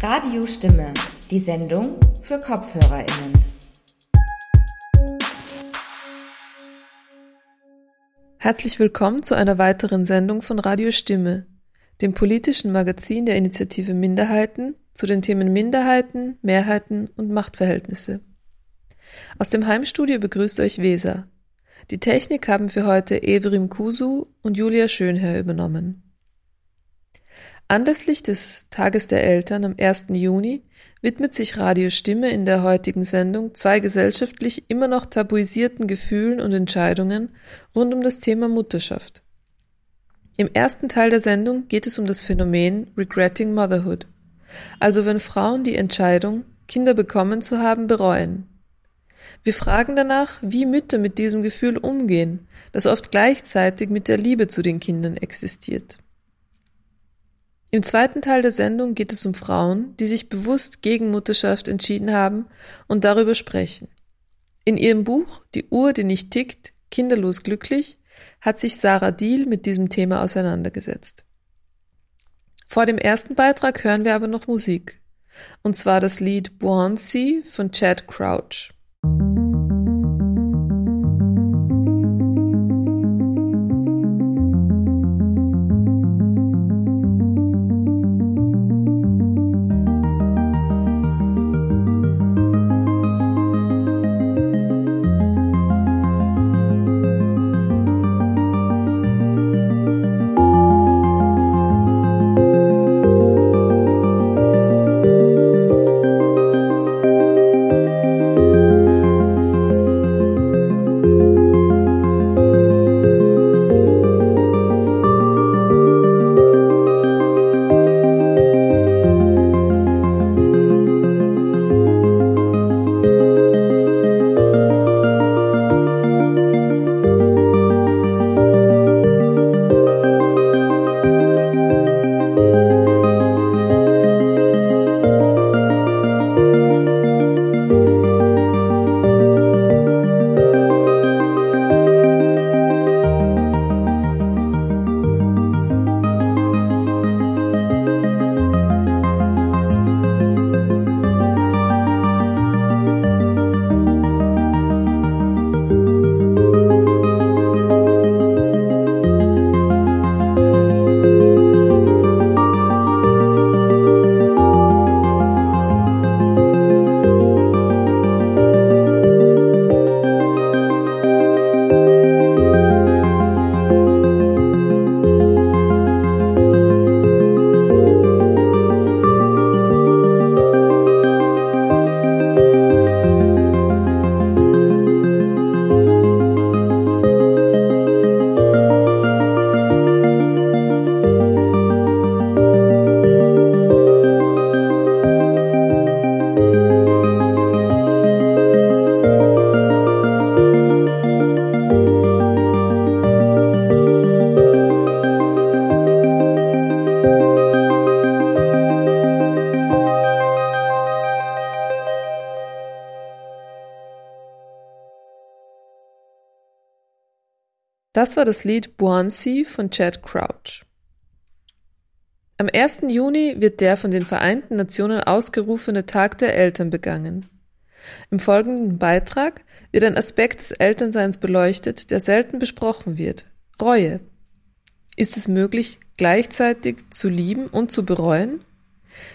Radiostimme, die Sendung für KopfhörerInnen. Herzlich willkommen zu einer weiteren Sendung von Radio Stimme, dem politischen Magazin der Initiative Minderheiten zu den Themen Minderheiten, Mehrheiten und Machtverhältnisse. Aus dem Heimstudio begrüßt euch Weser. Die Technik haben für heute Evrim Kusu und Julia Schönherr übernommen. Anlässlich des Tages der Eltern am 1. Juni widmet sich Radio Stimme in der heutigen Sendung zwei gesellschaftlich immer noch tabuisierten Gefühlen und Entscheidungen rund um das Thema Mutterschaft. Im ersten Teil der Sendung geht es um das Phänomen Regretting Motherhood, also wenn Frauen die Entscheidung, Kinder bekommen zu haben, bereuen. Wir fragen danach, wie Mütter mit diesem Gefühl umgehen, das oft gleichzeitig mit der Liebe zu den Kindern existiert. Im zweiten Teil der Sendung geht es um Frauen, die sich bewusst gegen Mutterschaft entschieden haben und darüber sprechen. In ihrem Buch Die Uhr, die nicht tickt, kinderlos glücklich, hat sich Sarah Deal mit diesem Thema auseinandergesetzt. Vor dem ersten Beitrag hören wir aber noch Musik. Und zwar das Lied Buoyancy von Chad Crouch. Das war das Lied Buoyancy von Chad Crouch. Am 1. Juni wird der von den Vereinten Nationen ausgerufene Tag der Eltern begangen. Im folgenden Beitrag wird ein Aspekt des Elternseins beleuchtet, der selten besprochen wird. Reue. Ist es möglich, gleichzeitig zu lieben und zu bereuen?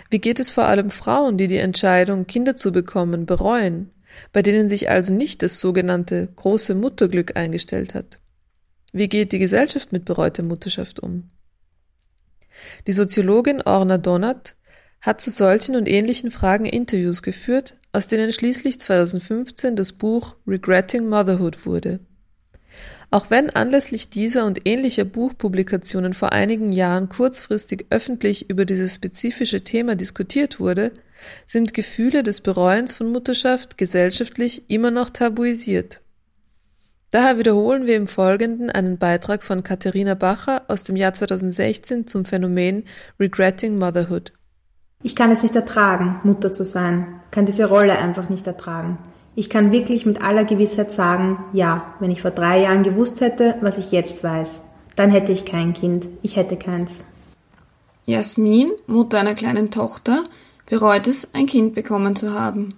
Wie geht es vor allem Frauen, die die Entscheidung, Kinder zu bekommen, bereuen, bei denen sich also nicht das sogenannte große Mutterglück eingestellt hat? Wie geht die Gesellschaft mit bereuter Mutterschaft um? Die Soziologin Orna Donat hat zu solchen und ähnlichen Fragen Interviews geführt, aus denen schließlich 2015 das Buch Regretting Motherhood wurde. Auch wenn anlässlich dieser und ähnlicher Buchpublikationen vor einigen Jahren kurzfristig öffentlich über dieses spezifische Thema diskutiert wurde, sind Gefühle des Bereuens von Mutterschaft gesellschaftlich immer noch tabuisiert. Daher wiederholen wir im Folgenden einen Beitrag von Katharina Bacher aus dem Jahr 2016 zum Phänomen Regretting Motherhood. Ich kann es nicht ertragen, Mutter zu sein, kann diese Rolle einfach nicht ertragen. Ich kann wirklich mit aller Gewissheit sagen, ja, wenn ich vor drei Jahren gewusst hätte, was ich jetzt weiß, dann hätte ich kein Kind, ich hätte keins. Jasmin, Mutter einer kleinen Tochter, bereut es, ein Kind bekommen zu haben.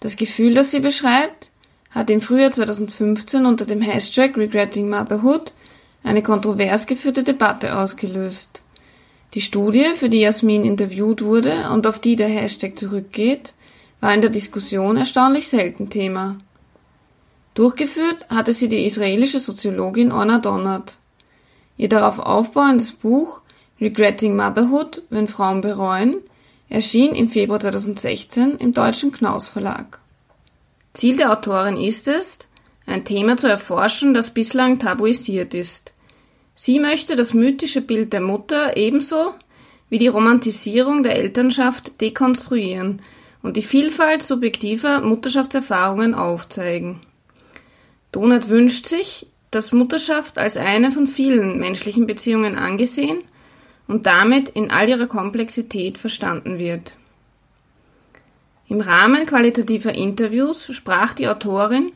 Das Gefühl, das sie beschreibt, hat im Frühjahr 2015 unter dem Hashtag Regretting Motherhood eine kontrovers geführte Debatte ausgelöst. Die Studie, für die Jasmin interviewt wurde und auf die der Hashtag zurückgeht, war in der Diskussion erstaunlich selten Thema. Durchgeführt hatte sie die israelische Soziologin Orna Donnert. Ihr darauf aufbauendes Buch Regretting Motherhood, wenn Frauen bereuen, erschien im Februar 2016 im deutschen Knaus Verlag. Ziel der Autorin ist es, ein Thema zu erforschen, das bislang tabuisiert ist. Sie möchte das mythische Bild der Mutter ebenso wie die Romantisierung der Elternschaft dekonstruieren und die Vielfalt subjektiver Mutterschaftserfahrungen aufzeigen. Donat wünscht sich, dass Mutterschaft als eine von vielen menschlichen Beziehungen angesehen und damit in all ihrer Komplexität verstanden wird. Im Rahmen qualitativer Interviews sprach die Autorin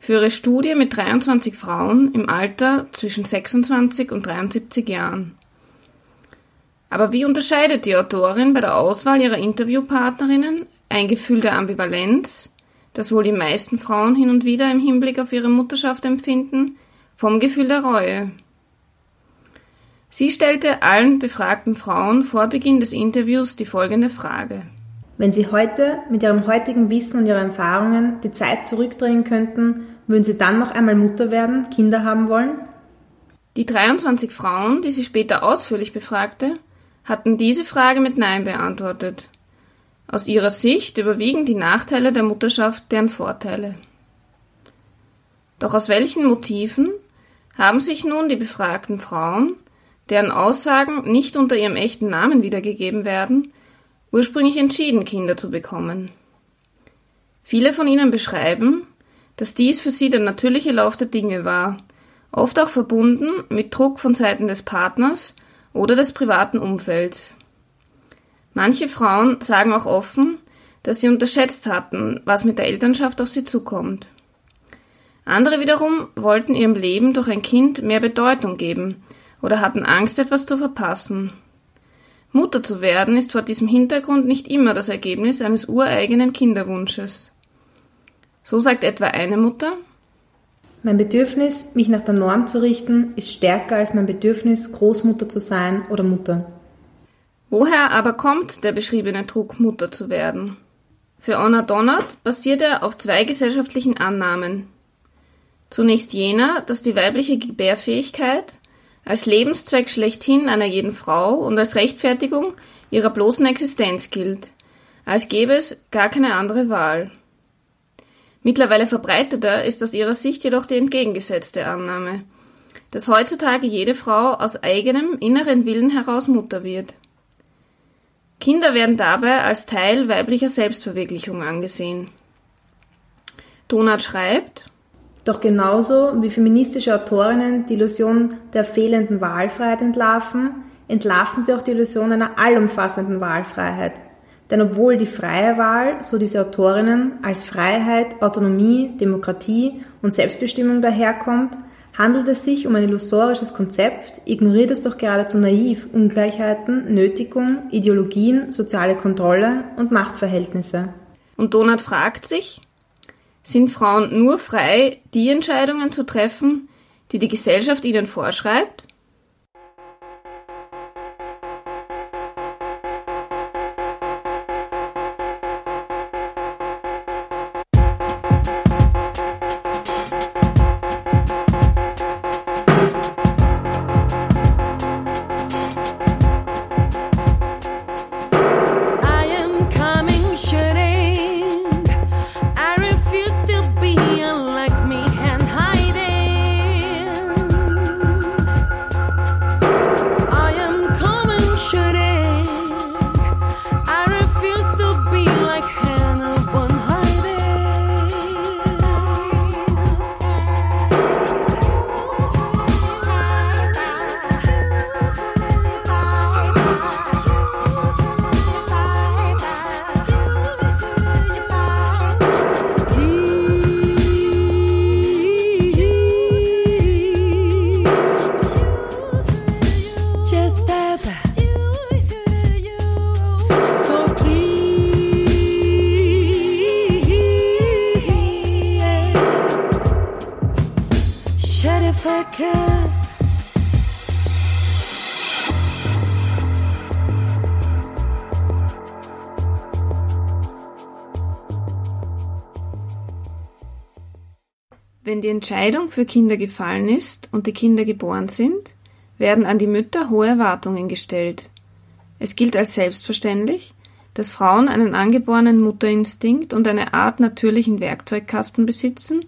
für ihre Studie mit 23 Frauen im Alter zwischen 26 und 73 Jahren. Aber wie unterscheidet die Autorin bei der Auswahl ihrer Interviewpartnerinnen ein Gefühl der Ambivalenz, das wohl die meisten Frauen hin und wieder im Hinblick auf ihre Mutterschaft empfinden, vom Gefühl der Reue? Sie stellte allen befragten Frauen vor Beginn des Interviews die folgende Frage. Wenn Sie heute mit Ihrem heutigen Wissen und Ihren Erfahrungen die Zeit zurückdrehen könnten, würden Sie dann noch einmal Mutter werden, Kinder haben wollen? Die 23 Frauen, die sie später ausführlich befragte, hatten diese Frage mit Nein beantwortet. Aus ihrer Sicht überwiegen die Nachteile der Mutterschaft deren Vorteile. Doch aus welchen Motiven haben sich nun die befragten Frauen deren Aussagen nicht unter ihrem echten Namen wiedergegeben werden, ursprünglich entschieden, Kinder zu bekommen. Viele von ihnen beschreiben, dass dies für sie der natürliche Lauf der Dinge war, oft auch verbunden mit Druck von Seiten des Partners oder des privaten Umfelds. Manche Frauen sagen auch offen, dass sie unterschätzt hatten, was mit der Elternschaft auf sie zukommt. Andere wiederum wollten ihrem Leben durch ein Kind mehr Bedeutung geben oder hatten Angst, etwas zu verpassen. Mutter zu werden ist vor diesem Hintergrund nicht immer das Ergebnis eines ureigenen Kinderwunsches. So sagt etwa eine Mutter Mein Bedürfnis, mich nach der Norm zu richten, ist stärker als mein Bedürfnis, Großmutter zu sein oder Mutter. Woher aber kommt der beschriebene Druck, Mutter zu werden? Für Anna Donnert basiert er auf zwei gesellschaftlichen Annahmen. Zunächst jener, dass die weibliche Gebärfähigkeit als Lebenszweck schlechthin einer jeden Frau und als Rechtfertigung ihrer bloßen Existenz gilt, als gäbe es gar keine andere Wahl. Mittlerweile verbreiteter ist aus ihrer Sicht jedoch die entgegengesetzte Annahme, dass heutzutage jede Frau aus eigenem inneren Willen heraus Mutter wird. Kinder werden dabei als Teil weiblicher Selbstverwirklichung angesehen. Donat schreibt, doch genauso wie feministische Autorinnen die Illusion der fehlenden Wahlfreiheit entlarven, entlarven sie auch die Illusion einer allumfassenden Wahlfreiheit. Denn obwohl die freie Wahl, so diese Autorinnen, als Freiheit, Autonomie, Demokratie und Selbstbestimmung daherkommt, handelt es sich um ein illusorisches Konzept, ignoriert es doch geradezu naiv Ungleichheiten, Nötigung, Ideologien, soziale Kontrolle und Machtverhältnisse. Und Donat fragt sich, sind Frauen nur frei, die Entscheidungen zu treffen, die die Gesellschaft ihnen vorschreibt? Die Entscheidung für Kinder gefallen ist und die Kinder geboren sind, werden an die Mütter hohe Erwartungen gestellt. Es gilt als selbstverständlich, dass Frauen einen angeborenen Mutterinstinkt und eine Art natürlichen Werkzeugkasten besitzen,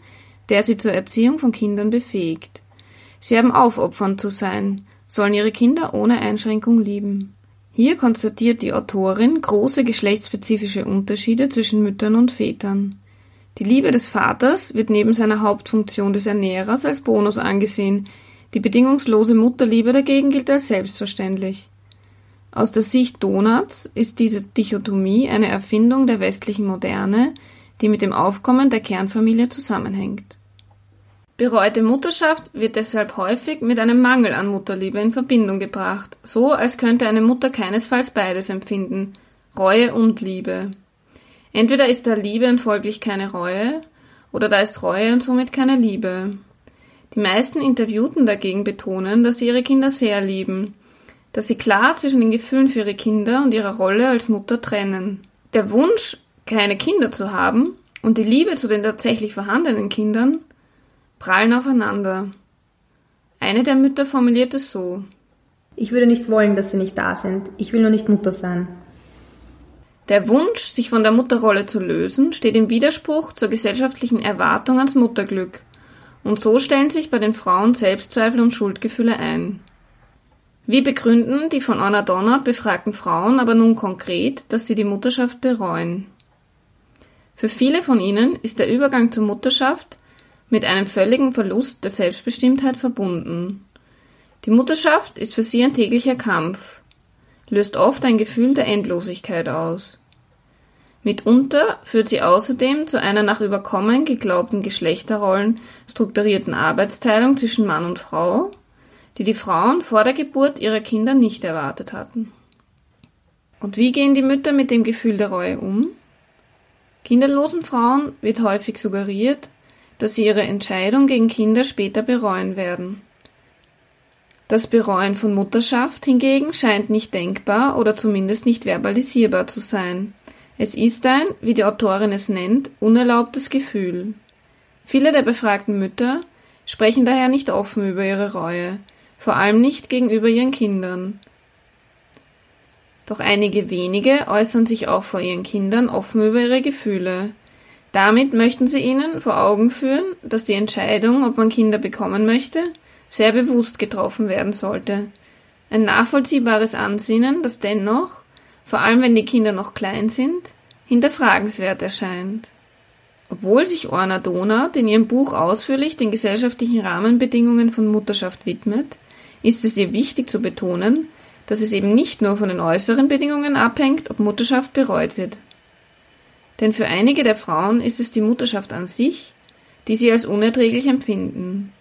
der sie zur Erziehung von Kindern befähigt. Sie haben aufopfernd zu sein, sollen ihre Kinder ohne Einschränkung lieben. Hier konstatiert die Autorin große geschlechtsspezifische Unterschiede zwischen Müttern und Vätern. Die Liebe des Vaters wird neben seiner Hauptfunktion des Ernährers als Bonus angesehen, die bedingungslose Mutterliebe dagegen gilt als selbstverständlich. Aus der Sicht Donuts ist diese Dichotomie eine Erfindung der westlichen Moderne, die mit dem Aufkommen der Kernfamilie zusammenhängt. Bereute Mutterschaft wird deshalb häufig mit einem Mangel an Mutterliebe in Verbindung gebracht, so als könnte eine Mutter keinesfalls beides empfinden, Reue und Liebe. Entweder ist da Liebe und folglich keine Reue, oder da ist Reue und somit keine Liebe. Die meisten Interviewten dagegen betonen, dass sie ihre Kinder sehr lieben, dass sie klar zwischen den Gefühlen für ihre Kinder und ihrer Rolle als Mutter trennen. Der Wunsch, keine Kinder zu haben, und die Liebe zu den tatsächlich vorhandenen Kindern prallen aufeinander. Eine der Mütter formuliert es so. Ich würde nicht wollen, dass sie nicht da sind. Ich will nur nicht Mutter sein. Der Wunsch, sich von der Mutterrolle zu lösen, steht im Widerspruch zur gesellschaftlichen Erwartung ans Mutterglück. Und so stellen sich bei den Frauen Selbstzweifel und Schuldgefühle ein. Wie begründen die von Anna Donnert befragten Frauen aber nun konkret, dass sie die Mutterschaft bereuen? Für viele von ihnen ist der Übergang zur Mutterschaft mit einem völligen Verlust der Selbstbestimmtheit verbunden. Die Mutterschaft ist für sie ein täglicher Kampf, löst oft ein Gefühl der Endlosigkeit aus. Mitunter führt sie außerdem zu einer nach Überkommen geglaubten Geschlechterrollen strukturierten Arbeitsteilung zwischen Mann und Frau, die die Frauen vor der Geburt ihrer Kinder nicht erwartet hatten. Und wie gehen die Mütter mit dem Gefühl der Reue um? Kinderlosen Frauen wird häufig suggeriert, dass sie ihre Entscheidung gegen Kinder später bereuen werden. Das Bereuen von Mutterschaft hingegen scheint nicht denkbar oder zumindest nicht verbalisierbar zu sein. Es ist ein, wie die Autorin es nennt, unerlaubtes Gefühl. Viele der befragten Mütter sprechen daher nicht offen über ihre Reue, vor allem nicht gegenüber ihren Kindern. Doch einige wenige äußern sich auch vor ihren Kindern offen über ihre Gefühle. Damit möchten sie ihnen vor Augen führen, dass die Entscheidung, ob man Kinder bekommen möchte, sehr bewusst getroffen werden sollte. Ein nachvollziehbares Ansinnen, das dennoch, vor allem wenn die Kinder noch klein sind, hinterfragenswert erscheint. Obwohl sich Orna Donat in ihrem Buch ausführlich den gesellschaftlichen Rahmenbedingungen von Mutterschaft widmet, ist es ihr wichtig zu betonen, dass es eben nicht nur von den äußeren Bedingungen abhängt, ob Mutterschaft bereut wird. Denn für einige der Frauen ist es die Mutterschaft an sich, die sie als unerträglich empfinden.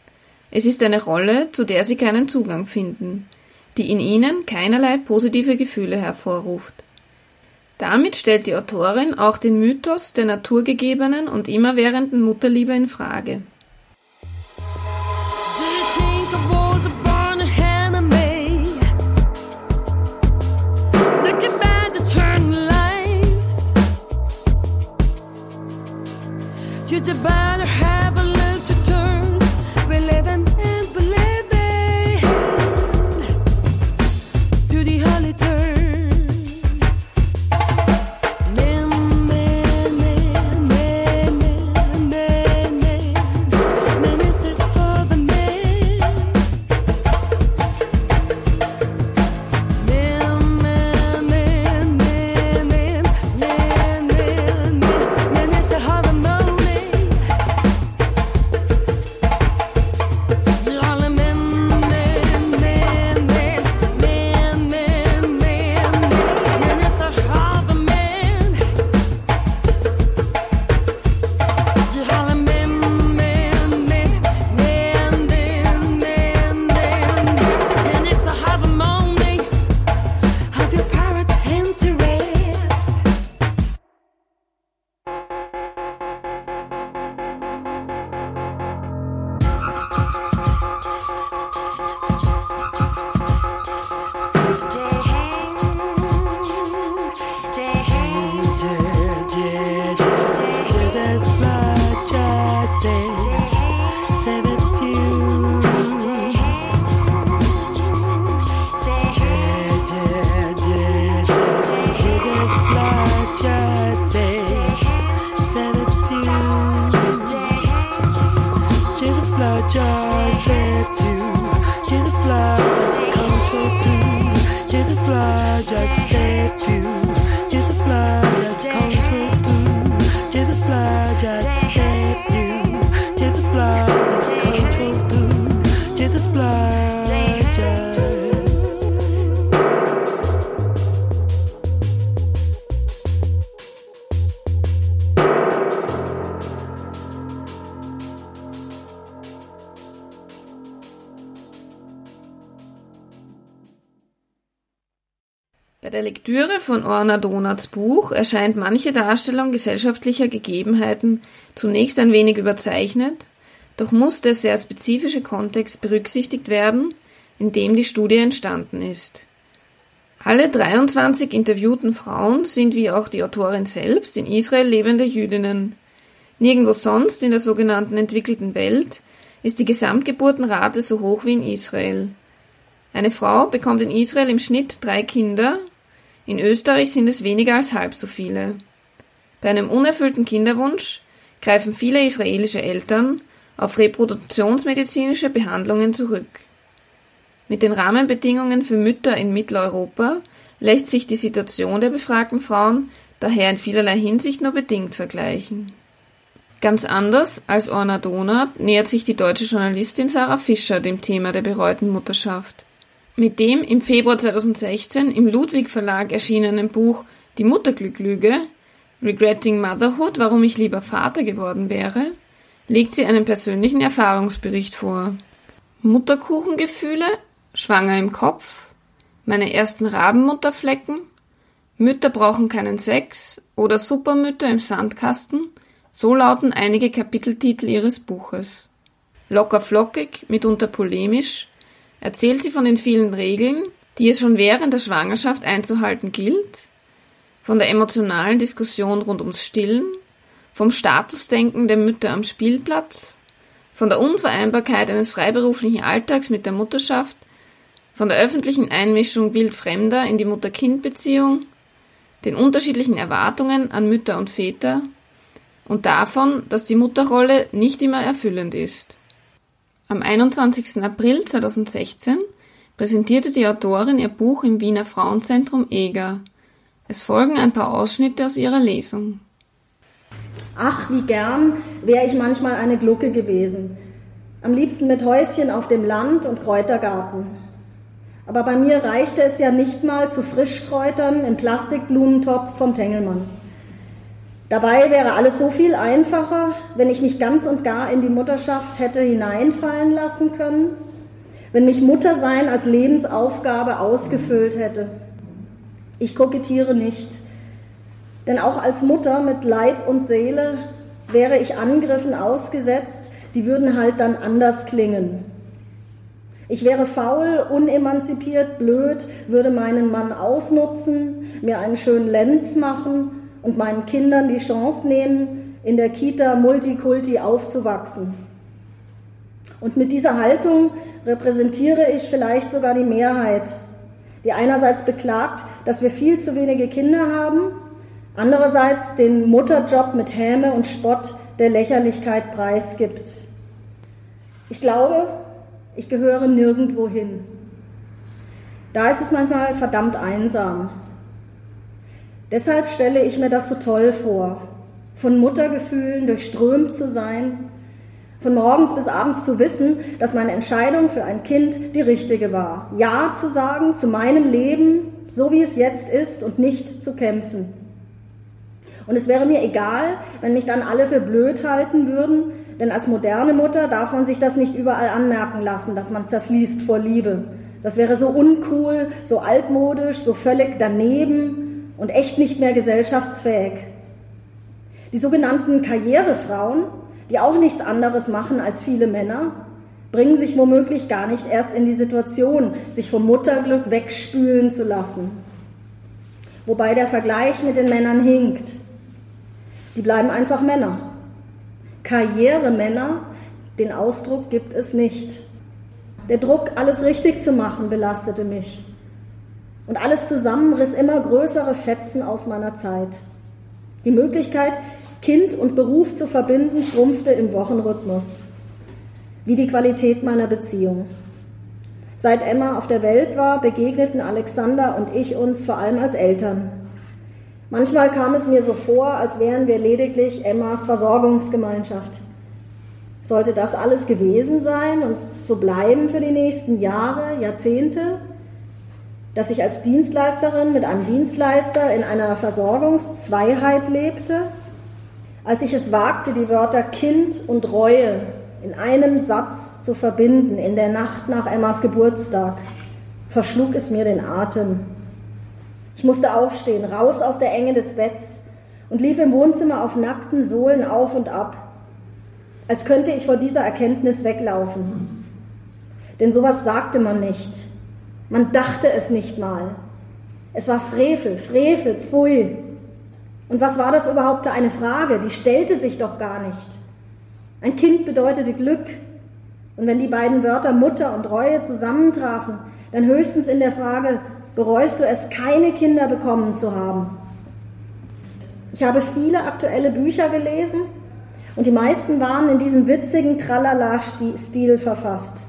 Es ist eine Rolle, zu der sie keinen Zugang finden, die in ihnen keinerlei positive Gefühle hervorruft. Damit stellt die Autorin auch den Mythos der naturgegebenen und immerwährenden Mutterliebe in Frage. to von Orna Donuts Buch erscheint manche Darstellung gesellschaftlicher Gegebenheiten zunächst ein wenig überzeichnet, doch muss der sehr spezifische Kontext berücksichtigt werden, in dem die Studie entstanden ist. Alle 23 interviewten Frauen sind wie auch die Autorin selbst in Israel lebende Jüdinnen. Nirgendwo sonst in der sogenannten entwickelten Welt ist die Gesamtgeburtenrate so hoch wie in Israel. Eine Frau bekommt in Israel im Schnitt drei Kinder, in Österreich sind es weniger als halb so viele. Bei einem unerfüllten Kinderwunsch greifen viele israelische Eltern auf reproduktionsmedizinische Behandlungen zurück. Mit den Rahmenbedingungen für Mütter in Mitteleuropa lässt sich die Situation der befragten Frauen daher in vielerlei Hinsicht nur bedingt vergleichen. Ganz anders als Orna Donat nähert sich die deutsche Journalistin Sarah Fischer dem Thema der bereuten Mutterschaft. Mit dem im Februar 2016 im Ludwig Verlag erschienenen Buch Die Mutterglücklüge Regretting Motherhood, warum ich lieber Vater geworden wäre, legt sie einen persönlichen Erfahrungsbericht vor. Mutterkuchengefühle, schwanger im Kopf, meine ersten Rabenmutterflecken, Mütter brauchen keinen Sex oder Supermütter im Sandkasten, so lauten einige Kapiteltitel ihres Buches. Locker flockig, mitunter polemisch, erzählt sie von den vielen Regeln, die es schon während der Schwangerschaft einzuhalten gilt, von der emotionalen Diskussion rund ums Stillen, vom Statusdenken der Mütter am Spielplatz, von der Unvereinbarkeit eines freiberuflichen Alltags mit der Mutterschaft, von der öffentlichen Einmischung wildfremder in die Mutter-Kind-Beziehung, den unterschiedlichen Erwartungen an Mütter und Väter? Und davon, dass die Mutterrolle nicht immer erfüllend ist. Am 21. April 2016 präsentierte die Autorin ihr Buch im Wiener Frauenzentrum EGA. Es folgen ein paar Ausschnitte aus ihrer Lesung. Ach, wie gern wäre ich manchmal eine Glucke gewesen. Am liebsten mit Häuschen auf dem Land und Kräutergarten. Aber bei mir reichte es ja nicht mal zu Frischkräutern im Plastikblumentopf vom Tengelmann. Dabei wäre alles so viel einfacher, wenn ich mich ganz und gar in die Mutterschaft hätte hineinfallen lassen können, wenn mich Muttersein als Lebensaufgabe ausgefüllt hätte. Ich kokettiere nicht. Denn auch als Mutter mit Leib und Seele wäre ich Angriffen ausgesetzt, die würden halt dann anders klingen. Ich wäre faul, unemanzipiert, blöd, würde meinen Mann ausnutzen, mir einen schönen Lenz machen und meinen Kindern die Chance nehmen, in der Kita Multikulti aufzuwachsen. Und mit dieser Haltung repräsentiere ich vielleicht sogar die Mehrheit, die einerseits beklagt, dass wir viel zu wenige Kinder haben andererseits den Mutterjob mit Häme und Spott der Lächerlichkeit preisgibt. Ich glaube, ich gehöre nirgendwo hin. Da ist es manchmal verdammt einsam. Deshalb stelle ich mir das so toll vor, von Muttergefühlen durchströmt zu sein, von morgens bis abends zu wissen, dass meine Entscheidung für ein Kind die richtige war. Ja zu sagen zu meinem Leben, so wie es jetzt ist, und nicht zu kämpfen. Und es wäre mir egal, wenn mich dann alle für blöd halten würden, denn als moderne Mutter darf man sich das nicht überall anmerken lassen, dass man zerfließt vor Liebe. Das wäre so uncool, so altmodisch, so völlig daneben und echt nicht mehr gesellschaftsfähig. Die sogenannten Karrierefrauen, die auch nichts anderes machen als viele Männer, bringen sich womöglich gar nicht erst in die Situation, sich vom Mutterglück wegspülen zu lassen. Wobei der Vergleich mit den Männern hinkt. Die bleiben einfach Männer. Karrieremänner, den Ausdruck gibt es nicht. Der Druck, alles richtig zu machen, belastete mich. Und alles zusammen riss immer größere Fetzen aus meiner Zeit. Die Möglichkeit, Kind und Beruf zu verbinden, schrumpfte im Wochenrhythmus. Wie die Qualität meiner Beziehung. Seit Emma auf der Welt war, begegneten Alexander und ich uns vor allem als Eltern. Manchmal kam es mir so vor, als wären wir lediglich Emmas Versorgungsgemeinschaft. Sollte das alles gewesen sein und so bleiben für die nächsten Jahre, Jahrzehnte? Dass ich als Dienstleisterin mit einem Dienstleister in einer Versorgungszweiheit lebte? Als ich es wagte, die Wörter Kind und Reue in einem Satz zu verbinden, in der Nacht nach Emmas Geburtstag, verschlug es mir den Atem. Ich musste aufstehen, raus aus der Enge des Betts und lief im Wohnzimmer auf nackten Sohlen auf und ab, als könnte ich vor dieser Erkenntnis weglaufen. Denn sowas sagte man nicht. Man dachte es nicht mal. Es war Frevel, Frevel, Pfui. Und was war das überhaupt für eine Frage? Die stellte sich doch gar nicht. Ein Kind bedeutete Glück. Und wenn die beiden Wörter Mutter und Reue zusammentrafen, dann höchstens in der Frage, bereust du es, keine Kinder bekommen zu haben? Ich habe viele aktuelle Bücher gelesen und die meisten waren in diesem witzigen Tralala-Stil verfasst.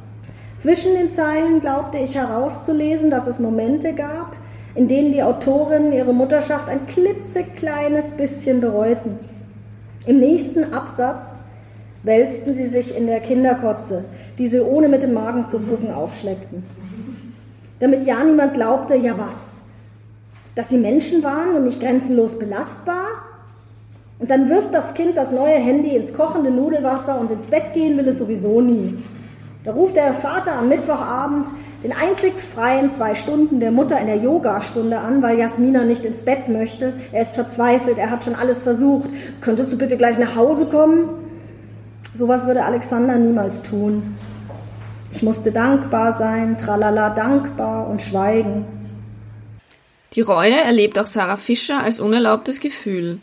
Zwischen den Zeilen glaubte ich herauszulesen, dass es Momente gab, in denen die Autorinnen ihre Mutterschaft ein klitzekleines bisschen bereuten. Im nächsten Absatz wälzten sie sich in der Kinderkotze, die sie ohne mit dem Magen zu zucken aufschleckten. Damit ja niemand glaubte, ja was, dass sie Menschen waren und nicht grenzenlos belastbar? Und dann wirft das Kind das neue Handy ins kochende Nudelwasser und ins Bett gehen will es sowieso nie. Da ruft der Vater am Mittwochabend den einzig freien zwei Stunden der Mutter in der Yogastunde an, weil Jasmina nicht ins Bett möchte. Er ist verzweifelt, er hat schon alles versucht. Könntest du bitte gleich nach Hause kommen? Sowas würde Alexander niemals tun. Ich musste dankbar sein, tralala dankbar und schweigen. Die Reue erlebt auch Sarah Fischer als unerlaubtes Gefühl,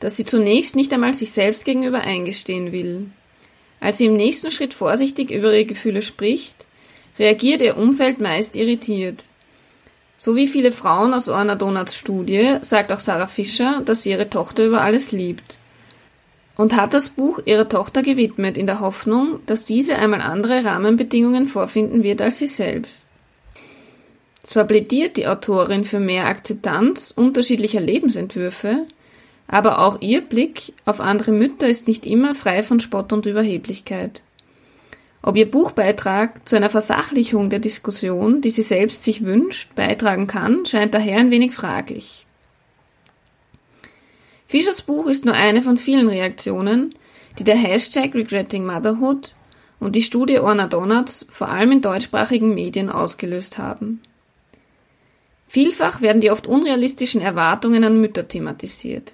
das sie zunächst nicht einmal sich selbst gegenüber eingestehen will. Als sie im nächsten Schritt vorsichtig über ihre Gefühle spricht, reagiert ihr Umfeld meist irritiert. So wie viele Frauen aus Orna Donuts Studie sagt auch Sarah Fischer, dass sie ihre Tochter über alles liebt. Und hat das Buch ihrer Tochter gewidmet in der Hoffnung, dass diese einmal andere Rahmenbedingungen vorfinden wird als sie selbst. Zwar plädiert die Autorin für mehr Akzeptanz unterschiedlicher Lebensentwürfe, aber auch ihr Blick auf andere Mütter ist nicht immer frei von Spott und Überheblichkeit. Ob ihr Buchbeitrag zu einer Versachlichung der Diskussion, die sie selbst sich wünscht, beitragen kann, scheint daher ein wenig fraglich. Fischers Buch ist nur eine von vielen Reaktionen, die der Hashtag Regretting Motherhood und die Studie Orna Donuts vor allem in deutschsprachigen Medien ausgelöst haben. Vielfach werden die oft unrealistischen Erwartungen an Mütter thematisiert.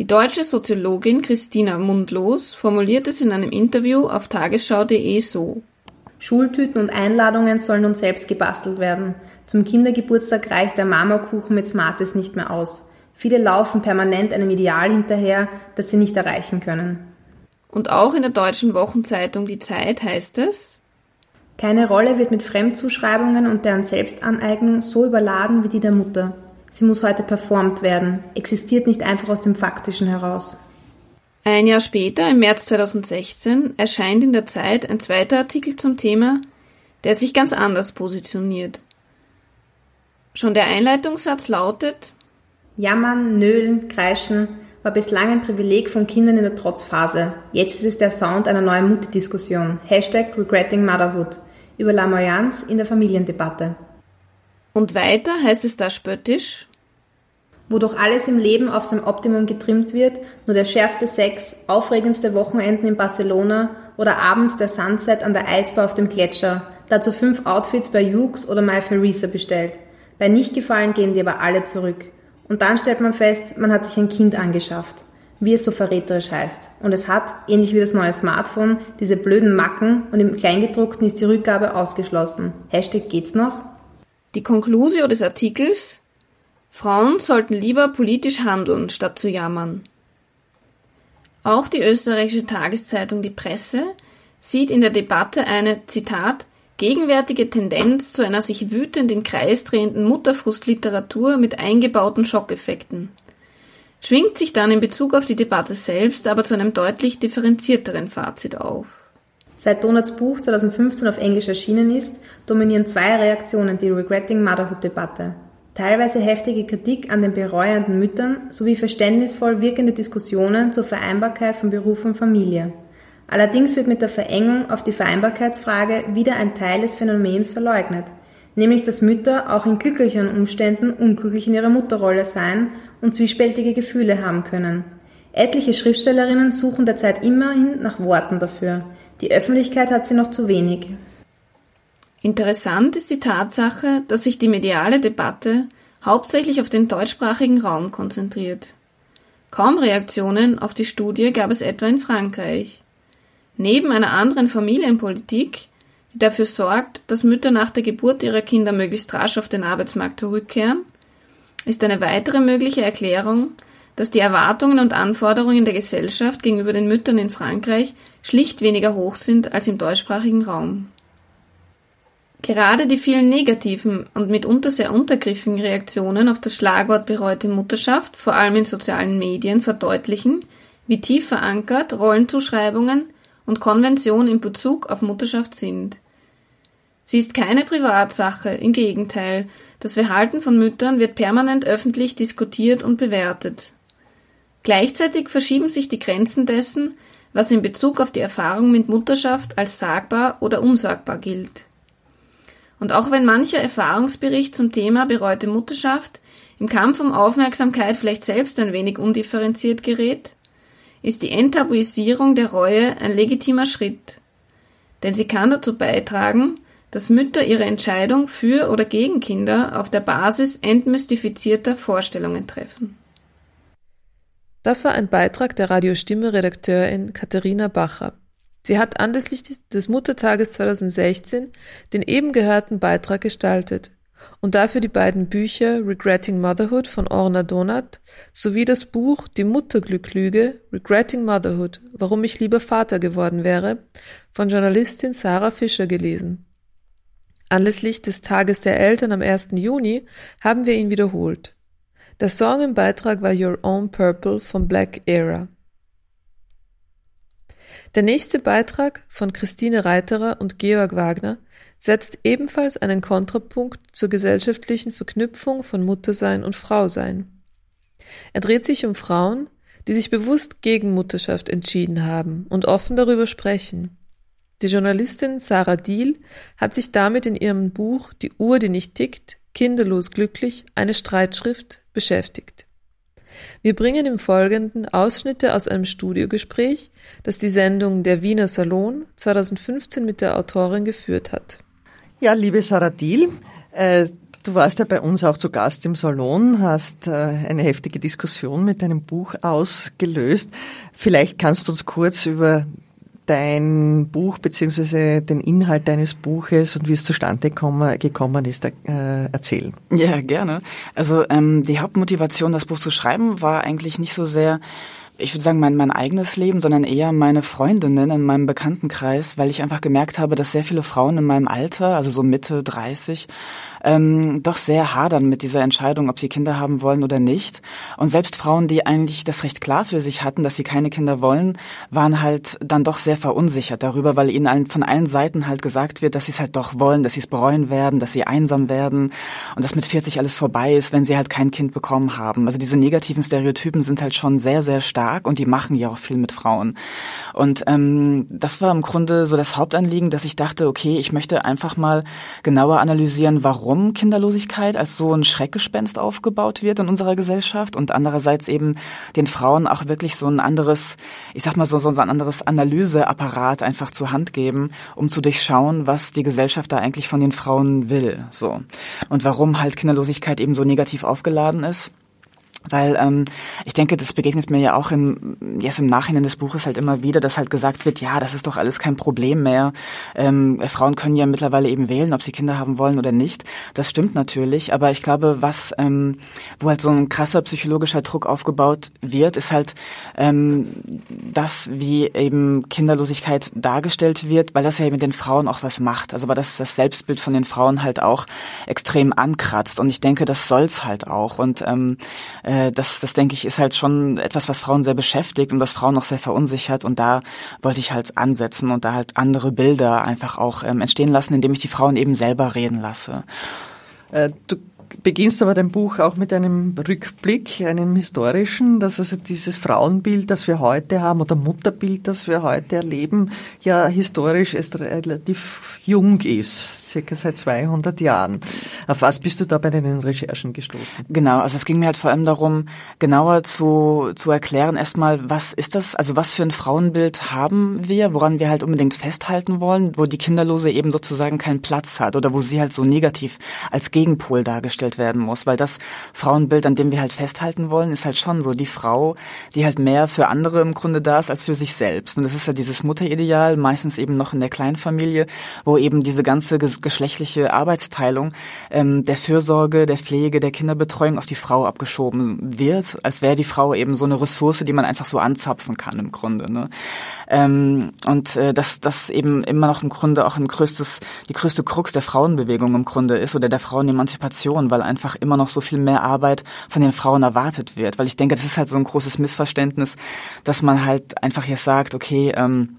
Die deutsche Soziologin Christina Mundlos formuliert es in einem Interview auf tagesschau.de so. Schultüten und Einladungen sollen nun selbst gebastelt werden. Zum Kindergeburtstag reicht der Marmorkuchen mit Smarties nicht mehr aus. Viele laufen permanent einem Ideal hinterher, das sie nicht erreichen können. Und auch in der deutschen Wochenzeitung Die Zeit heißt es, keine Rolle wird mit Fremdzuschreibungen und deren Selbstaneignung so überladen wie die der Mutter. Sie muss heute performt werden, existiert nicht einfach aus dem Faktischen heraus. Ein Jahr später, im März 2016, erscheint in der Zeit ein zweiter Artikel zum Thema, der sich ganz anders positioniert. Schon der Einleitungssatz lautet Jammern, Nölen, Kreischen war bislang ein Privileg von Kindern in der Trotzphase. Jetzt ist es der Sound einer neuen Mutti-Diskussion. Hashtag Regretting Motherhood über Lamoyanz in der Familiendebatte. Und weiter heißt es da spöttisch, wodurch alles im Leben auf sein Optimum getrimmt wird, nur der schärfste Sex, aufregendste Wochenenden in Barcelona oder abends der Sunset an der Eisbar auf dem Gletscher, dazu fünf Outfits bei Jukes oder My Theresa bestellt. Bei Nichtgefallen gehen die aber alle zurück. Und dann stellt man fest, man hat sich ein Kind angeschafft, wie es so verräterisch heißt. Und es hat, ähnlich wie das neue Smartphone, diese blöden Macken und im Kleingedruckten ist die Rückgabe ausgeschlossen. Hashtag geht's noch? Die Conclusio des Artikels Frauen sollten lieber politisch handeln, statt zu jammern. Auch die österreichische Tageszeitung Die Presse sieht in der Debatte eine, Zitat, gegenwärtige Tendenz zu einer sich wütend im Kreis drehenden Mutterfrustliteratur mit eingebauten Schockeffekten. Schwingt sich dann in Bezug auf die Debatte selbst aber zu einem deutlich differenzierteren Fazit auf. Seit Donuts Buch 2015 auf Englisch erschienen ist, dominieren zwei Reaktionen die Regretting Motherhood-Debatte. Teilweise heftige Kritik an den bereuenden Müttern sowie verständnisvoll wirkende Diskussionen zur Vereinbarkeit von Beruf und Familie. Allerdings wird mit der Verengung auf die Vereinbarkeitsfrage wieder ein Teil des Phänomens verleugnet, nämlich dass Mütter auch in glücklicheren Umständen unglücklich in ihrer Mutterrolle sein und zwiespältige Gefühle haben können. Etliche Schriftstellerinnen suchen derzeit immerhin nach Worten dafür. Die Öffentlichkeit hat sie noch zu wenig. Interessant ist die Tatsache, dass sich die mediale Debatte hauptsächlich auf den deutschsprachigen Raum konzentriert. Kaum Reaktionen auf die Studie gab es etwa in Frankreich. Neben einer anderen Familienpolitik, die dafür sorgt, dass Mütter nach der Geburt ihrer Kinder möglichst rasch auf den Arbeitsmarkt zurückkehren, ist eine weitere mögliche Erklärung, dass die Erwartungen und Anforderungen der Gesellschaft gegenüber den Müttern in Frankreich schlicht weniger hoch sind als im deutschsprachigen Raum. Gerade die vielen negativen und mitunter sehr untergriffigen Reaktionen auf das Schlagwort bereute Mutterschaft, vor allem in sozialen Medien, verdeutlichen, wie tief verankert Rollenzuschreibungen und Konventionen in Bezug auf Mutterschaft sind. Sie ist keine Privatsache, im Gegenteil, das Verhalten von Müttern wird permanent öffentlich diskutiert und bewertet. Gleichzeitig verschieben sich die Grenzen dessen, was in Bezug auf die Erfahrung mit Mutterschaft als sagbar oder unsagbar gilt. Und auch wenn mancher Erfahrungsbericht zum Thema bereute Mutterschaft im Kampf um Aufmerksamkeit vielleicht selbst ein wenig undifferenziert gerät, ist die Enttabuisierung der Reue ein legitimer Schritt. Denn sie kann dazu beitragen, dass Mütter ihre Entscheidung für oder gegen Kinder auf der Basis entmystifizierter Vorstellungen treffen. Das war ein Beitrag der Radiostimme-Redakteurin Katharina Bacher. Sie hat anlässlich des Muttertages 2016 den eben gehörten Beitrag gestaltet und dafür die beiden Bücher Regretting Motherhood von Orna Donat sowie das Buch Die Mutterglücklüge Regretting Motherhood, warum ich lieber Vater geworden wäre, von Journalistin Sarah Fischer gelesen. Anlässlich des Tages der Eltern am 1. Juni haben wir ihn wiederholt. Der Song im Beitrag war Your Own Purple von Black Era. Der nächste Beitrag von Christine Reiterer und Georg Wagner setzt ebenfalls einen Kontrapunkt zur gesellschaftlichen Verknüpfung von Muttersein und Frausein. Er dreht sich um Frauen, die sich bewusst gegen Mutterschaft entschieden haben und offen darüber sprechen. Die Journalistin Sarah Diel hat sich damit in ihrem Buch Die Uhr, die nicht tickt, kinderlos glücklich, eine Streitschrift beschäftigt. Wir bringen im Folgenden Ausschnitte aus einem Studiogespräch, das die Sendung Der Wiener Salon 2015 mit der Autorin geführt hat. Ja, liebe Sarah Diel, äh, du warst ja bei uns auch zu Gast im Salon, hast äh, eine heftige Diskussion mit deinem Buch ausgelöst. Vielleicht kannst du uns kurz über dein Buch beziehungsweise den Inhalt deines Buches und wie es zustande gekommen ist, äh, erzählen. Ja, gerne. Also ähm, die Hauptmotivation, das Buch zu schreiben, war eigentlich nicht so sehr ich würde sagen, mein, mein eigenes Leben, sondern eher meine Freundinnen in meinem Bekanntenkreis, weil ich einfach gemerkt habe, dass sehr viele Frauen in meinem Alter, also so Mitte 30, ähm, doch sehr hadern mit dieser Entscheidung, ob sie Kinder haben wollen oder nicht. Und selbst Frauen, die eigentlich das recht klar für sich hatten, dass sie keine Kinder wollen, waren halt dann doch sehr verunsichert darüber, weil ihnen von allen Seiten halt gesagt wird, dass sie es halt doch wollen, dass sie es bereuen werden, dass sie einsam werden und dass mit 40 alles vorbei ist, wenn sie halt kein Kind bekommen haben. Also diese negativen Stereotypen sind halt schon sehr, sehr stark und die machen ja auch viel mit Frauen. Und ähm, das war im Grunde so das Hauptanliegen, dass ich dachte, okay, ich möchte einfach mal genauer analysieren, warum warum Kinderlosigkeit als so ein Schreckgespenst aufgebaut wird in unserer Gesellschaft und andererseits eben den Frauen auch wirklich so ein anderes, ich sag mal so, so ein anderes Analyseapparat einfach zur Hand geben, um zu durchschauen, was die Gesellschaft da eigentlich von den Frauen will, so. Und warum halt Kinderlosigkeit eben so negativ aufgeladen ist. Weil ähm, ich denke, das begegnet mir ja auch im, jetzt im Nachhinein des Buches halt immer wieder, dass halt gesagt wird, ja, das ist doch alles kein Problem mehr. Ähm, Frauen können ja mittlerweile eben wählen, ob sie Kinder haben wollen oder nicht. Das stimmt natürlich, aber ich glaube, was, ähm, wo halt so ein krasser psychologischer Druck aufgebaut wird, ist halt ähm, das, wie eben Kinderlosigkeit dargestellt wird, weil das ja mit den Frauen auch was macht. Also weil das das Selbstbild von den Frauen halt auch extrem ankratzt. Und ich denke, das soll's halt auch. Und ähm, äh, das, das denke ich, ist halt schon etwas, was Frauen sehr beschäftigt und was Frauen auch sehr verunsichert. Und da wollte ich halt ansetzen und da halt andere Bilder einfach auch ähm, entstehen lassen, indem ich die Frauen eben selber reden lasse. Äh, du beginnst aber dein Buch auch mit einem Rückblick, einem historischen, dass also dieses Frauenbild, das wir heute haben, oder Mutterbild, das wir heute erleben, ja historisch erst relativ jung ist circa seit 200 Jahren. Auf was bist du da bei deinen Recherchen gestoßen? Genau, also es ging mir halt vor allem darum, genauer zu, zu erklären erstmal, was ist das, also was für ein Frauenbild haben wir, woran wir halt unbedingt festhalten wollen, wo die Kinderlose eben sozusagen keinen Platz hat oder wo sie halt so negativ als Gegenpol dargestellt werden muss, weil das Frauenbild, an dem wir halt festhalten wollen, ist halt schon so die Frau, die halt mehr für andere im Grunde da ist als für sich selbst. Und das ist ja dieses Mutterideal, meistens eben noch in der Kleinfamilie, wo eben diese ganze geschlechtliche Arbeitsteilung ähm, der Fürsorge, der Pflege, der Kinderbetreuung auf die Frau abgeschoben wird, als wäre die Frau eben so eine Ressource, die man einfach so anzapfen kann im Grunde. Ne? Ähm, und äh, dass das eben immer noch im Grunde auch ein größtes, die größte Krux der Frauenbewegung im Grunde ist oder der Frauenemanzipation, weil einfach immer noch so viel mehr Arbeit von den Frauen erwartet wird. Weil ich denke, das ist halt so ein großes Missverständnis, dass man halt einfach jetzt sagt, okay, ähm,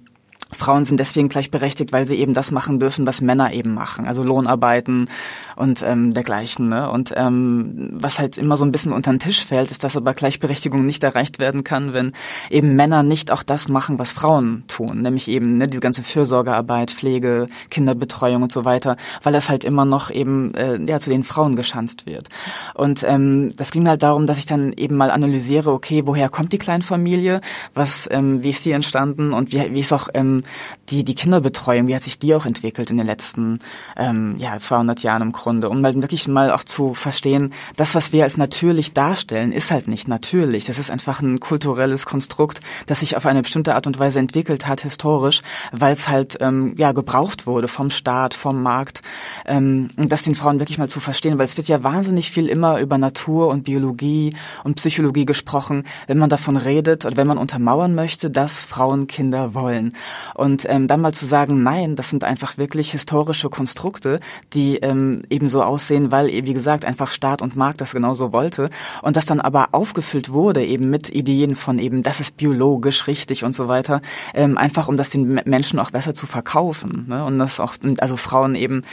Frauen sind deswegen gleichberechtigt, weil sie eben das machen dürfen, was Männer eben machen, also Lohnarbeiten und ähm, dergleichen. Ne? Und ähm, was halt immer so ein bisschen unter den Tisch fällt, ist, dass aber Gleichberechtigung nicht erreicht werden kann, wenn eben Männer nicht auch das machen, was Frauen tun, nämlich eben ne, diese ganze Fürsorgearbeit, Pflege, Kinderbetreuung und so weiter, weil das halt immer noch eben äh, ja zu den Frauen geschanzt wird. Und ähm, das ging halt darum, dass ich dann eben mal analysiere, okay, woher kommt die Kleinfamilie, was, ähm, wie ist die entstanden und wie, wie ist auch ähm, die, die Kinderbetreuung, wie hat sich die auch entwickelt in den letzten ähm, ja, 200 Jahren im Grunde, um mal wirklich mal auch zu verstehen, das, was wir als natürlich darstellen, ist halt nicht natürlich. Das ist einfach ein kulturelles Konstrukt, das sich auf eine bestimmte Art und Weise entwickelt hat, historisch, weil es halt ähm, ja gebraucht wurde vom Staat, vom Markt, ähm, und das den Frauen wirklich mal zu verstehen, weil es wird ja wahnsinnig viel immer über Natur und Biologie und Psychologie gesprochen, wenn man davon redet und wenn man untermauern möchte, dass Frauen Kinder wollen. Und ähm, dann mal zu sagen, nein, das sind einfach wirklich historische Konstrukte, die ähm, eben so aussehen, weil, wie gesagt, einfach Staat und Markt das genauso wollte. Und das dann aber aufgefüllt wurde eben mit Ideen von eben, das ist biologisch richtig und so weiter, ähm, einfach um das den Menschen auch besser zu verkaufen. Ne? Und das auch, also Frauen eben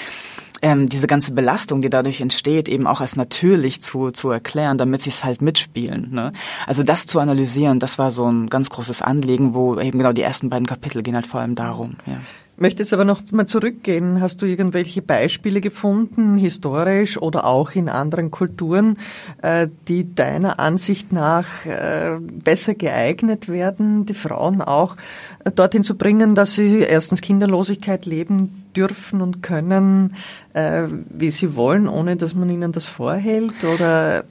ähm, diese ganze Belastung, die dadurch entsteht, eben auch als natürlich zu, zu erklären, damit sie es halt mitspielen. Ne? Also das zu analysieren, das war so ein ganz großes Anliegen, wo eben genau die ersten beiden Kapitel gehen halt vor allem darum. Ja. Möchte jetzt aber noch mal zurückgehen. Hast du irgendwelche Beispiele gefunden, historisch oder auch in anderen Kulturen, äh, die deiner Ansicht nach äh, besser geeignet werden, die Frauen auch dorthin zu bringen, dass sie erstens Kinderlosigkeit leben dürfen und können, äh, wie sie wollen, ohne dass man ihnen das vorhält? Oder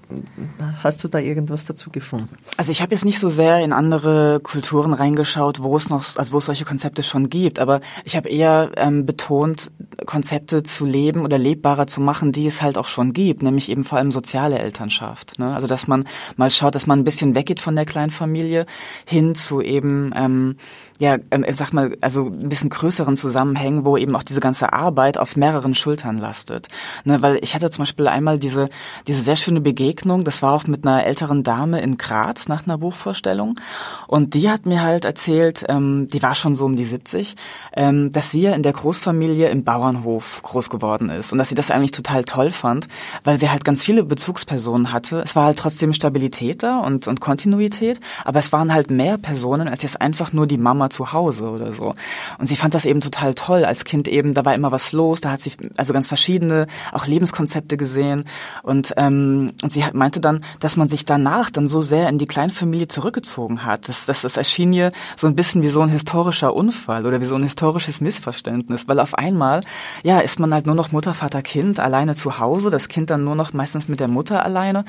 hast du da irgendwas dazu gefunden? Also ich habe jetzt nicht so sehr in andere Kulturen reingeschaut, wo es noch, also wo es solche Konzepte schon gibt, aber ich habe eher ähm, betont, Konzepte zu leben oder lebbarer zu machen, die es halt auch schon gibt, nämlich eben vor allem soziale Elternschaft. Ne? Also dass man mal schaut, dass man ein bisschen weggeht von der Kleinfamilie hin zu eben ähm, ja, ähm, ich sag mal, also ein bisschen größeren Zusammenhängen, wo eben auch diese ganze Arbeit auf mehreren Schultern lastet. Ne, weil ich hatte zum Beispiel einmal diese, diese sehr schöne Begegnung, das war auch mit einer älteren Dame in Graz nach einer Buchvorstellung. Und die hat mir halt erzählt, ähm, die war schon so um die 70, ähm, dass sie ja in der Großfamilie im Bauernhof groß geworden ist und dass sie das eigentlich total toll fand, weil sie halt ganz viele Bezugspersonen hatte. Es war halt trotzdem Stabilität da und, und Kontinuität, aber es waren halt mehr Personen als jetzt einfach nur die Mama zu Hause oder so. Und sie fand das eben total toll. Als Kind eben, da war immer was los, da hat sie also ganz verschiedene auch Lebenskonzepte gesehen. Und, ähm, und sie meinte dann, dass man sich danach dann so sehr in die Kleinfamilie zurückgezogen hat. Das, das, das erschien ihr so ein bisschen wie so ein historischer Unfall oder wie so ein historisches Missverständnis, weil auf einmal, ja, ist man halt nur noch Mutter, Vater, Kind alleine zu Hause, das Kind dann nur noch meistens mit der Mutter alleine.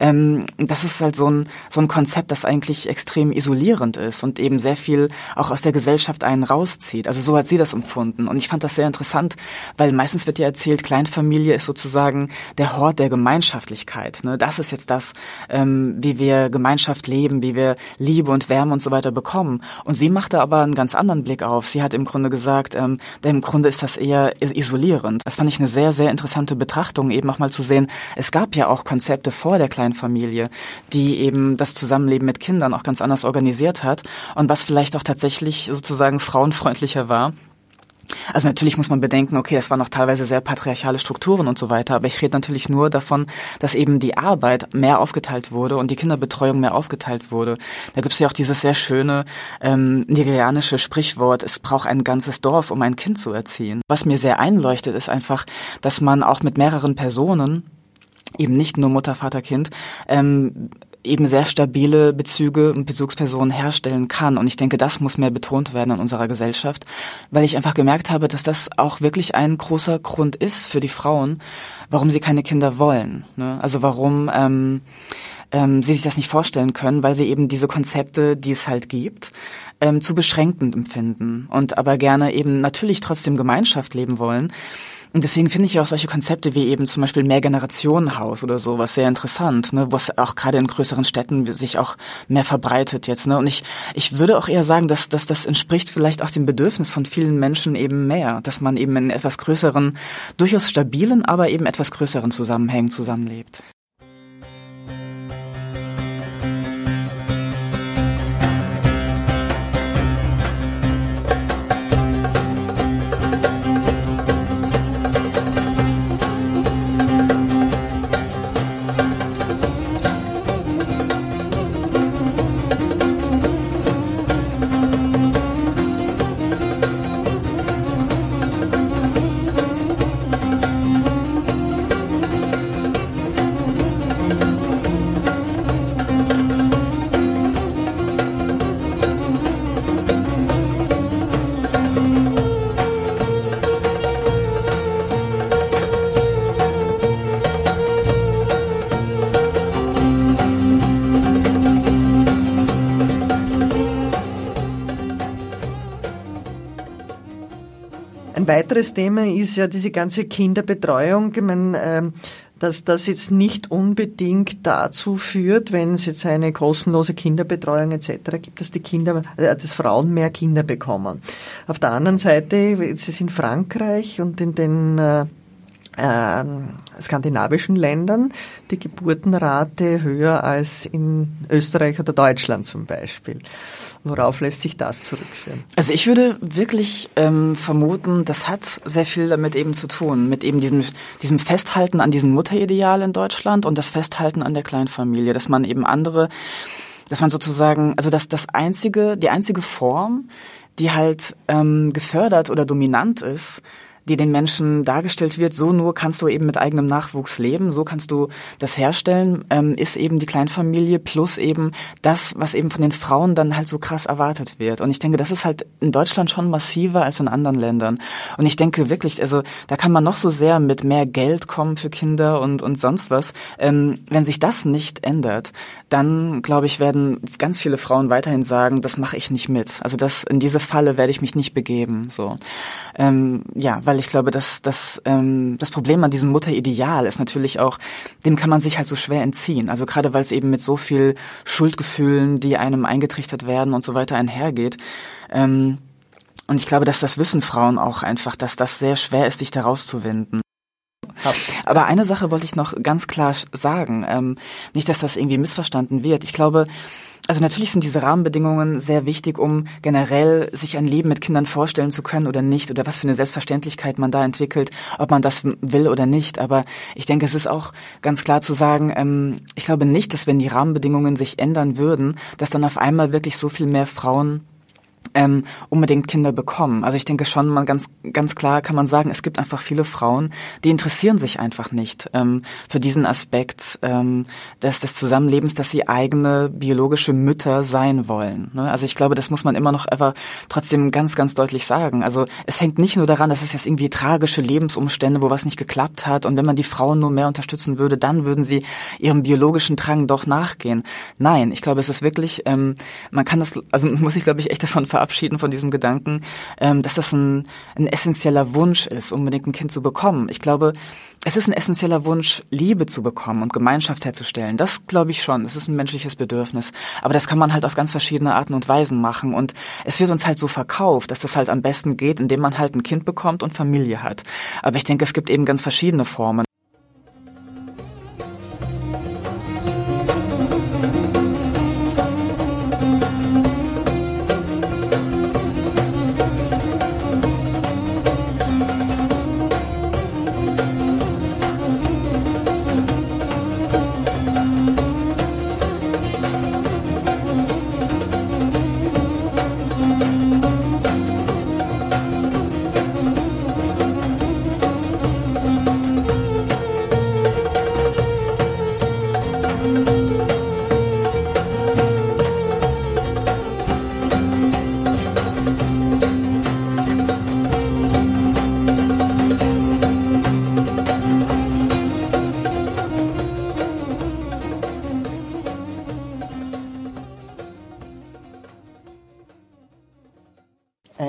Ähm, das ist halt so ein, so ein Konzept, das eigentlich extrem isolierend ist und eben sehr viel auch aus der Gesellschaft einen rauszieht. Also so hat sie das empfunden. Und ich fand das sehr interessant, weil meistens wird ja erzählt, Kleinfamilie ist sozusagen der Hort der Gemeinschaftlichkeit. Ne? Das ist jetzt das, ähm, wie wir Gemeinschaft leben, wie wir Liebe und Wärme und so weiter bekommen. Und sie machte aber einen ganz anderen Blick auf. Sie hat im Grunde gesagt, ähm, denn im Grunde ist das eher isolierend. Das fand ich eine sehr, sehr interessante Betrachtung, eben auch mal zu sehen, es gab ja auch Konzepte vor der Kleinfamilie, die eben das Zusammenleben mit Kindern auch ganz anders organisiert hat und was vielleicht auch tatsächlich sozusagen frauenfreundlicher war Also natürlich muss man bedenken, okay, das waren noch teilweise sehr patriarchale Strukturen und so weiter, aber ich rede natürlich nur davon, dass eben die Arbeit mehr aufgeteilt wurde und die Kinderbetreuung mehr aufgeteilt wurde. Da gibt es ja auch dieses sehr schöne ähm, nigerianische Sprichwort, es braucht ein ganzes Dorf, um ein Kind zu erziehen. Was mir sehr einleuchtet, ist einfach, dass man auch mit mehreren Personen eben nicht nur Mutter, Vater, Kind, ähm, eben sehr stabile Bezüge und Bezugspersonen herstellen kann. Und ich denke, das muss mehr betont werden in unserer Gesellschaft, weil ich einfach gemerkt habe, dass das auch wirklich ein großer Grund ist für die Frauen, warum sie keine Kinder wollen. Ne? Also warum ähm, ähm, sie sich das nicht vorstellen können, weil sie eben diese Konzepte, die es halt gibt, ähm, zu beschränkend empfinden und aber gerne eben natürlich trotzdem Gemeinschaft leben wollen und deswegen finde ich auch solche Konzepte wie eben zum Beispiel Mehrgenerationenhaus oder so was sehr interessant, ne, was auch gerade in größeren Städten sich auch mehr verbreitet jetzt. Ne? Und ich, ich würde auch eher sagen, dass, dass das entspricht vielleicht auch dem Bedürfnis von vielen Menschen eben mehr, dass man eben in etwas größeren, durchaus stabilen, aber eben etwas größeren Zusammenhängen zusammenlebt. Weiteres Thema ist ja diese ganze Kinderbetreuung. Ich meine, ähm, dass das jetzt nicht unbedingt dazu führt, wenn es jetzt eine kostenlose Kinderbetreuung etc. gibt, dass die Kinder, äh, dass Frauen mehr Kinder bekommen. Auf der anderen Seite, es ist in Frankreich und in den äh, äh, skandinavischen Ländern die Geburtenrate höher als in Österreich oder Deutschland zum Beispiel. Worauf lässt sich das zurückführen? Also ich würde wirklich ähm, vermuten, das hat sehr viel damit eben zu tun, mit eben diesem, diesem Festhalten an diesem Mutterideal in Deutschland und das Festhalten an der Kleinfamilie, dass man eben andere, dass man sozusagen, also dass das einzige, die einzige Form, die halt ähm, gefördert oder dominant ist, die den Menschen dargestellt wird, so nur kannst du eben mit eigenem Nachwuchs leben, so kannst du das herstellen, ähm, ist eben die Kleinfamilie plus eben das, was eben von den Frauen dann halt so krass erwartet wird. Und ich denke, das ist halt in Deutschland schon massiver als in anderen Ländern. Und ich denke wirklich, also da kann man noch so sehr mit mehr Geld kommen für Kinder und, und sonst was. Ähm, wenn sich das nicht ändert, dann glaube ich, werden ganz viele Frauen weiterhin sagen, das mache ich nicht mit. Also das in diese Falle werde ich mich nicht begeben. So, ähm, ja, weil weil ich glaube, dass, dass ähm, das Problem an diesem Mutterideal ist natürlich auch, dem kann man sich halt so schwer entziehen. Also gerade weil es eben mit so viel Schuldgefühlen, die einem eingetrichtert werden und so weiter einhergeht. Ähm, und ich glaube, dass das wissen Frauen auch einfach, dass das sehr schwer ist, sich da rauszuwinden. Aber eine Sache wollte ich noch ganz klar sagen. Ähm, nicht, dass das irgendwie missverstanden wird. Ich glaube, also natürlich sind diese Rahmenbedingungen sehr wichtig, um generell sich ein Leben mit Kindern vorstellen zu können oder nicht oder was für eine Selbstverständlichkeit man da entwickelt, ob man das will oder nicht. Aber ich denke, es ist auch ganz klar zu sagen, ähm, ich glaube nicht, dass wenn die Rahmenbedingungen sich ändern würden, dass dann auf einmal wirklich so viel mehr Frauen ähm, unbedingt Kinder bekommen. Also ich denke schon, man ganz ganz klar kann man sagen, es gibt einfach viele Frauen, die interessieren sich einfach nicht ähm, für diesen Aspekt ähm, des, des Zusammenlebens, dass sie eigene biologische Mütter sein wollen. Ne? Also ich glaube, das muss man immer noch ever trotzdem ganz ganz deutlich sagen. Also es hängt nicht nur daran, dass es jetzt irgendwie tragische Lebensumstände, wo was nicht geklappt hat und wenn man die Frauen nur mehr unterstützen würde, dann würden sie ihrem biologischen Drang doch nachgehen. Nein, ich glaube, es ist wirklich, ähm, man kann das, also muss ich glaube ich echt davon verabschieden von diesem Gedanken, ähm, dass das ein, ein essentieller Wunsch ist, unbedingt ein Kind zu bekommen. Ich glaube, es ist ein essentieller Wunsch, Liebe zu bekommen und Gemeinschaft herzustellen. Das glaube ich schon. Das ist ein menschliches Bedürfnis. Aber das kann man halt auf ganz verschiedene Arten und Weisen machen. Und es wird uns halt so verkauft, dass das halt am besten geht, indem man halt ein Kind bekommt und Familie hat. Aber ich denke, es gibt eben ganz verschiedene Formen.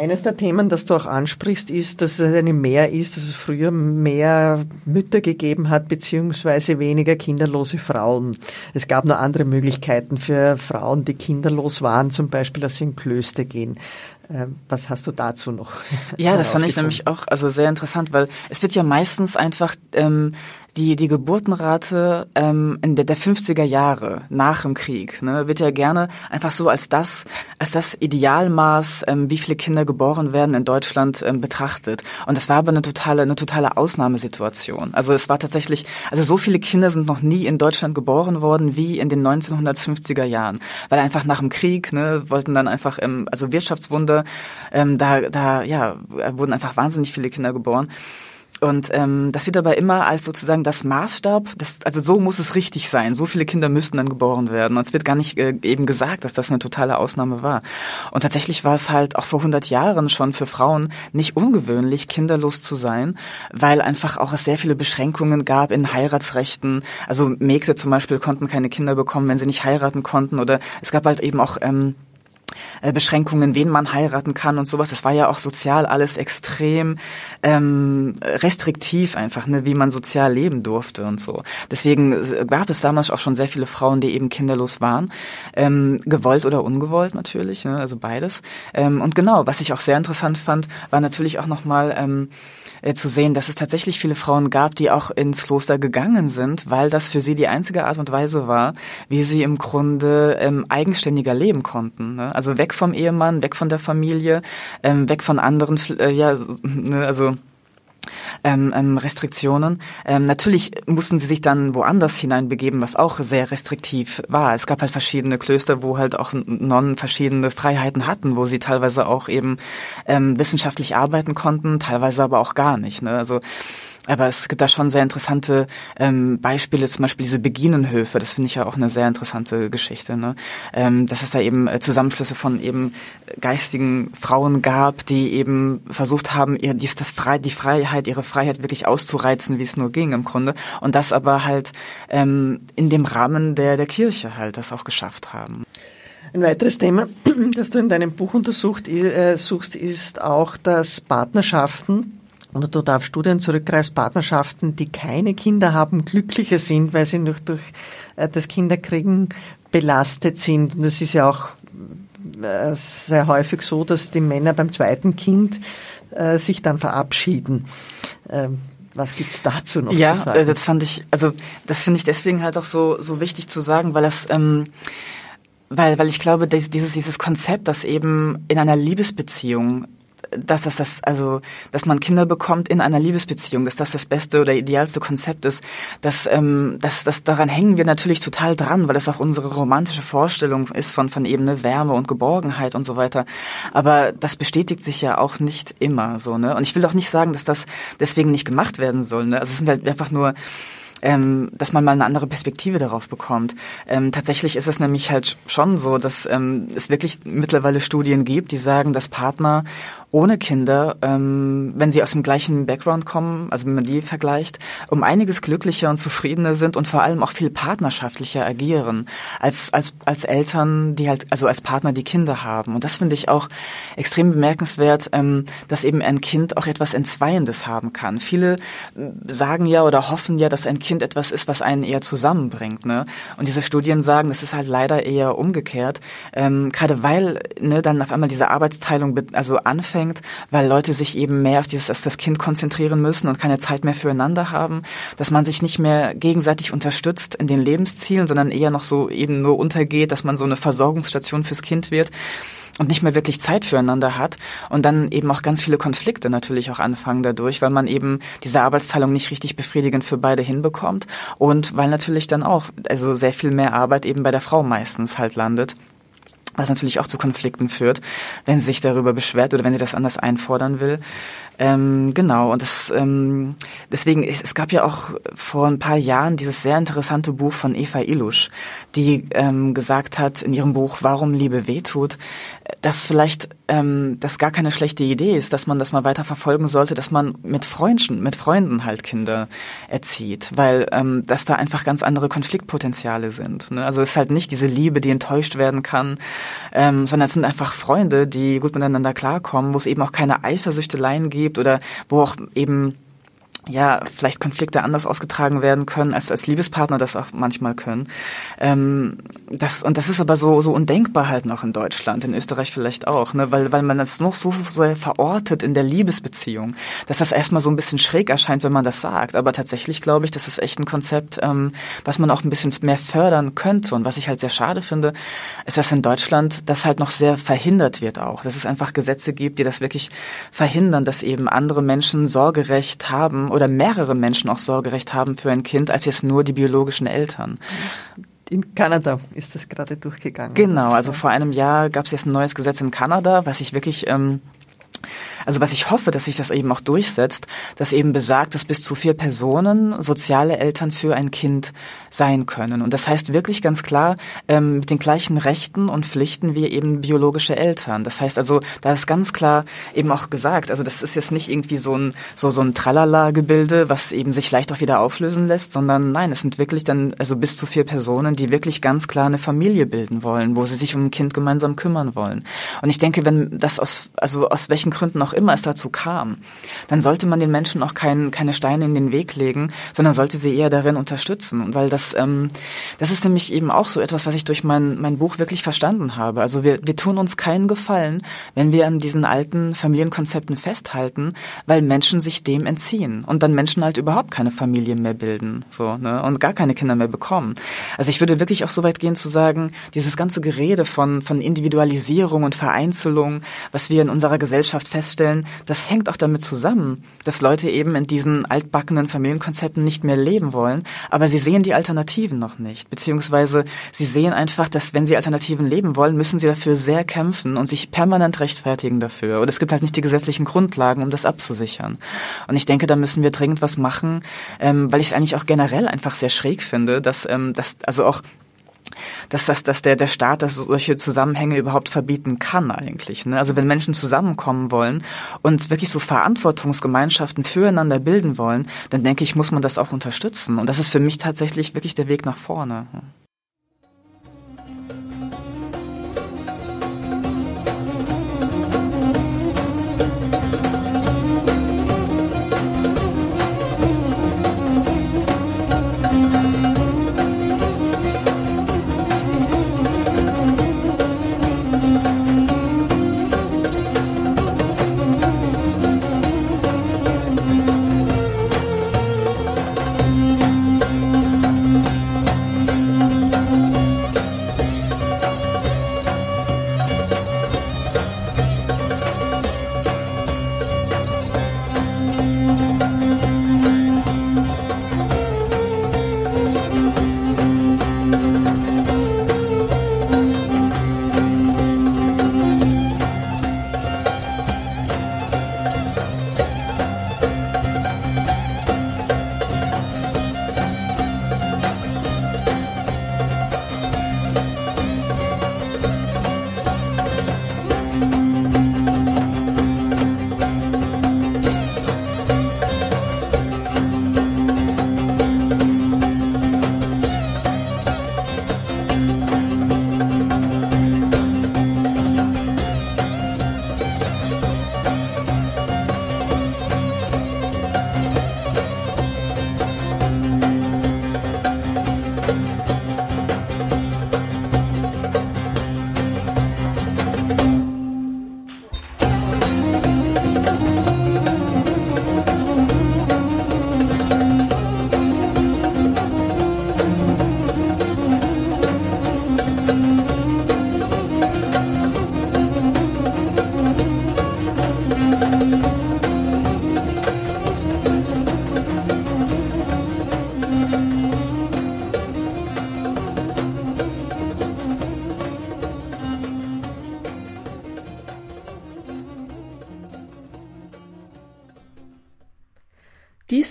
Eines der Themen, das du auch ansprichst, ist, dass es eine Mehr ist, dass es früher mehr Mütter gegeben hat, beziehungsweise weniger kinderlose Frauen. Es gab nur andere Möglichkeiten für Frauen, die kinderlos waren, zum Beispiel, dass sie in Klöster gehen. Ähm, was hast du dazu noch? Ja, das fand ich nämlich auch also sehr interessant, weil es wird ja meistens einfach ähm, die, die Geburtenrate ähm, in der, der 50er Jahre nach dem Krieg ne, wird ja gerne einfach so als das, als das Idealmaß, ähm, wie viele Kinder geboren werden in Deutschland ähm, betrachtet. Und das war aber eine totale, eine totale Ausnahmesituation. Also es war tatsächlich, also so viele Kinder sind noch nie in Deutschland geboren worden wie in den 1950er Jahren. Weil einfach nach dem Krieg, ne, wollten dann einfach, ähm, also Wirtschaftswunder, ähm, da, da, ja, wurden einfach wahnsinnig viele Kinder geboren. Und ähm, das wird aber immer als sozusagen das Maßstab, das, also so muss es richtig sein. So viele Kinder müssten dann geboren werden. Und es wird gar nicht äh, eben gesagt, dass das eine totale Ausnahme war. Und tatsächlich war es halt auch vor 100 Jahren schon für Frauen nicht ungewöhnlich, kinderlos zu sein, weil einfach auch es sehr viele Beschränkungen gab in Heiratsrechten. Also Mägde zum Beispiel konnten keine Kinder bekommen, wenn sie nicht heiraten konnten. Oder es gab halt eben auch ähm, äh, Beschränkungen, wen man heiraten kann und sowas. Das war ja auch sozial alles extrem ähm, restriktiv einfach, ne, wie man sozial leben durfte und so. Deswegen äh, gab es damals auch schon sehr viele Frauen, die eben kinderlos waren, ähm, gewollt oder ungewollt natürlich, ne, also beides. Ähm, und genau, was ich auch sehr interessant fand, war natürlich auch nochmal ähm, äh, zu sehen, dass es tatsächlich viele Frauen gab, die auch ins Kloster gegangen sind, weil das für sie die einzige Art und Weise war, wie sie im Grunde ähm, eigenständiger leben konnten. Ne? Also weg vom Ehemann, weg von der Familie, ähm, weg von anderen, äh, ja, ne, also ähm, ähm, Restriktionen. Ähm, natürlich mussten sie sich dann woanders hineinbegeben, was auch sehr restriktiv war. Es gab halt verschiedene Klöster, wo halt auch Nonnen verschiedene Freiheiten hatten, wo sie teilweise auch eben ähm, wissenschaftlich arbeiten konnten, teilweise aber auch gar nicht. Ne? Also aber es gibt da schon sehr interessante ähm, Beispiele, zum Beispiel diese Beginenhöfe, das finde ich ja auch eine sehr interessante Geschichte, ne? ähm, dass es da eben äh, Zusammenschlüsse von eben geistigen Frauen gab, die eben versucht haben, ihr dies, das Frei, die Freiheit, ihre Freiheit wirklich auszureizen, wie es nur ging im Grunde, und das aber halt ähm, in dem Rahmen der, der Kirche halt das auch geschafft haben. Ein weiteres Thema, das du in deinem Buch untersucht, äh, suchst, ist auch, dass Partnerschaften oder du darfst Studien zurückgreifst, Partnerschaften, die keine Kinder haben, glücklicher sind, weil sie noch durch äh, das Kinderkriegen belastet sind. Und es ist ja auch äh, sehr häufig so, dass die Männer beim zweiten Kind äh, sich dann verabschieden. Ähm, was gibt's dazu noch ja, zu sagen? Ja, das fand ich, also das finde ich deswegen halt auch so so wichtig zu sagen, weil das ähm, weil, weil ich glaube, dieses, dieses Konzept, dass eben in einer Liebesbeziehung dass das das, also, dass man Kinder bekommt in einer Liebesbeziehung, dass das das beste oder idealste Konzept ist, dass, ähm, dass, dass daran hängen wir natürlich total dran, weil das auch unsere romantische Vorstellung ist von, von eben eine Wärme und Geborgenheit und so weiter. Aber das bestätigt sich ja auch nicht immer so, ne? Und ich will auch nicht sagen, dass das deswegen nicht gemacht werden soll, ne? Also es sind halt einfach nur, ähm, dass man mal eine andere Perspektive darauf bekommt. Ähm, tatsächlich ist es nämlich halt schon so, dass ähm, es wirklich mittlerweile Studien gibt, die sagen, dass Partner ohne Kinder, ähm, wenn sie aus dem gleichen Background kommen, also wenn man die vergleicht, um einiges glücklicher und zufriedener sind und vor allem auch viel partnerschaftlicher agieren als als als Eltern, die halt also als Partner, die Kinder haben. Und das finde ich auch extrem bemerkenswert, ähm, dass eben ein Kind auch etwas Entzweiendes haben kann. Viele äh, sagen ja oder hoffen ja, dass ein Kind etwas ist, was einen eher zusammenbringt. Ne? Und diese Studien sagen, das ist halt leider eher umgekehrt, ähm, gerade weil ne, dann auf einmal diese Arbeitsteilung also anfängt anfängt, weil Leute sich eben mehr auf dieses, auf das Kind konzentrieren müssen und keine Zeit mehr füreinander haben, dass man sich nicht mehr gegenseitig unterstützt in den Lebenszielen, sondern eher noch so eben nur untergeht, dass man so eine Versorgungsstation fürs Kind wird und nicht mehr wirklich Zeit füreinander hat und dann eben auch ganz viele Konflikte natürlich auch anfangen dadurch, weil man eben diese Arbeitsteilung nicht richtig befriedigend für beide hinbekommt und weil natürlich dann auch also sehr viel mehr Arbeit eben bei der Frau meistens halt landet was natürlich auch zu Konflikten führt, wenn sie sich darüber beschwert oder wenn sie das anders einfordern will. Ähm, genau, und das, ähm, deswegen, es, es gab ja auch vor ein paar Jahren dieses sehr interessante Buch von Eva Illusch, die ähm, gesagt hat in ihrem Buch Warum Liebe wehtut, dass vielleicht ähm, das gar keine schlechte Idee ist, dass man das mal weiter verfolgen sollte, dass man mit Freunden, mit Freunden halt Kinder erzieht, weil ähm, dass da einfach ganz andere Konfliktpotenziale sind. Ne? Also es ist halt nicht diese Liebe, die enttäuscht werden kann, ähm, sondern es sind einfach Freunde, die gut miteinander klarkommen, wo es eben auch keine Eifersüchteleien gibt oder wo auch eben ja, vielleicht Konflikte anders ausgetragen werden können, als als Liebespartner das auch manchmal können. Ähm, das, und das ist aber so, so undenkbar halt noch in Deutschland, in Österreich vielleicht auch, ne? weil, weil man das noch so, so verortet in der Liebesbeziehung, dass das erstmal so ein bisschen schräg erscheint, wenn man das sagt. Aber tatsächlich glaube ich, das ist echt ein Konzept, ähm, was man auch ein bisschen mehr fördern könnte. Und was ich halt sehr schade finde, ist, dass in Deutschland das halt noch sehr verhindert wird auch. Dass es einfach Gesetze gibt, die das wirklich verhindern, dass eben andere Menschen Sorgerecht haben oder mehrere Menschen auch Sorgerecht haben für ein Kind, als jetzt nur die biologischen Eltern. In Kanada ist das gerade durchgegangen. Genau, also vor einem Jahr gab es jetzt ein neues Gesetz in Kanada, was ich wirklich ähm, also was ich hoffe, dass sich das eben auch durchsetzt, dass eben besagt, dass bis zu vier Personen soziale Eltern für ein Kind sein können. Und das heißt wirklich ganz klar ähm, mit den gleichen Rechten und Pflichten wie eben biologische Eltern. Das heißt also, da ist ganz klar eben auch gesagt, also das ist jetzt nicht irgendwie so ein so so ein Tralala-Gebilde, was eben sich leicht auch wieder auflösen lässt, sondern nein, es sind wirklich dann also bis zu vier Personen, die wirklich ganz klar eine Familie bilden wollen, wo sie sich um ein Kind gemeinsam kümmern wollen. Und ich denke, wenn das aus also aus welchen Gründen auch immer es dazu kam, dann sollte man den Menschen auch kein, keine Steine in den Weg legen, sondern sollte sie eher darin unterstützen. Weil das, ähm, das ist nämlich eben auch so etwas, was ich durch mein, mein Buch wirklich verstanden habe. Also wir, wir tun uns keinen Gefallen, wenn wir an diesen alten Familienkonzepten festhalten, weil Menschen sich dem entziehen und dann Menschen halt überhaupt keine Familie mehr bilden so ne, und gar keine Kinder mehr bekommen. Also ich würde wirklich auch so weit gehen zu sagen, dieses ganze Gerede von, von Individualisierung und Vereinzelung, was wir in unserer Gesellschaft feststellen, das hängt auch damit zusammen, dass Leute eben in diesen altbackenen Familienkonzepten nicht mehr leben wollen, aber sie sehen die Alternativen noch nicht, beziehungsweise sie sehen einfach, dass wenn sie Alternativen leben wollen, müssen sie dafür sehr kämpfen und sich permanent rechtfertigen dafür. Und es gibt halt nicht die gesetzlichen Grundlagen, um das abzusichern. Und ich denke, da müssen wir dringend was machen, ähm, weil ich es eigentlich auch generell einfach sehr schräg finde, dass, ähm, dass also auch dass, das, dass der, der Staat das solche Zusammenhänge überhaupt verbieten kann eigentlich. Ne? Also wenn Menschen zusammenkommen wollen und wirklich so Verantwortungsgemeinschaften füreinander bilden wollen, dann denke ich, muss man das auch unterstützen. Und das ist für mich tatsächlich wirklich der Weg nach vorne.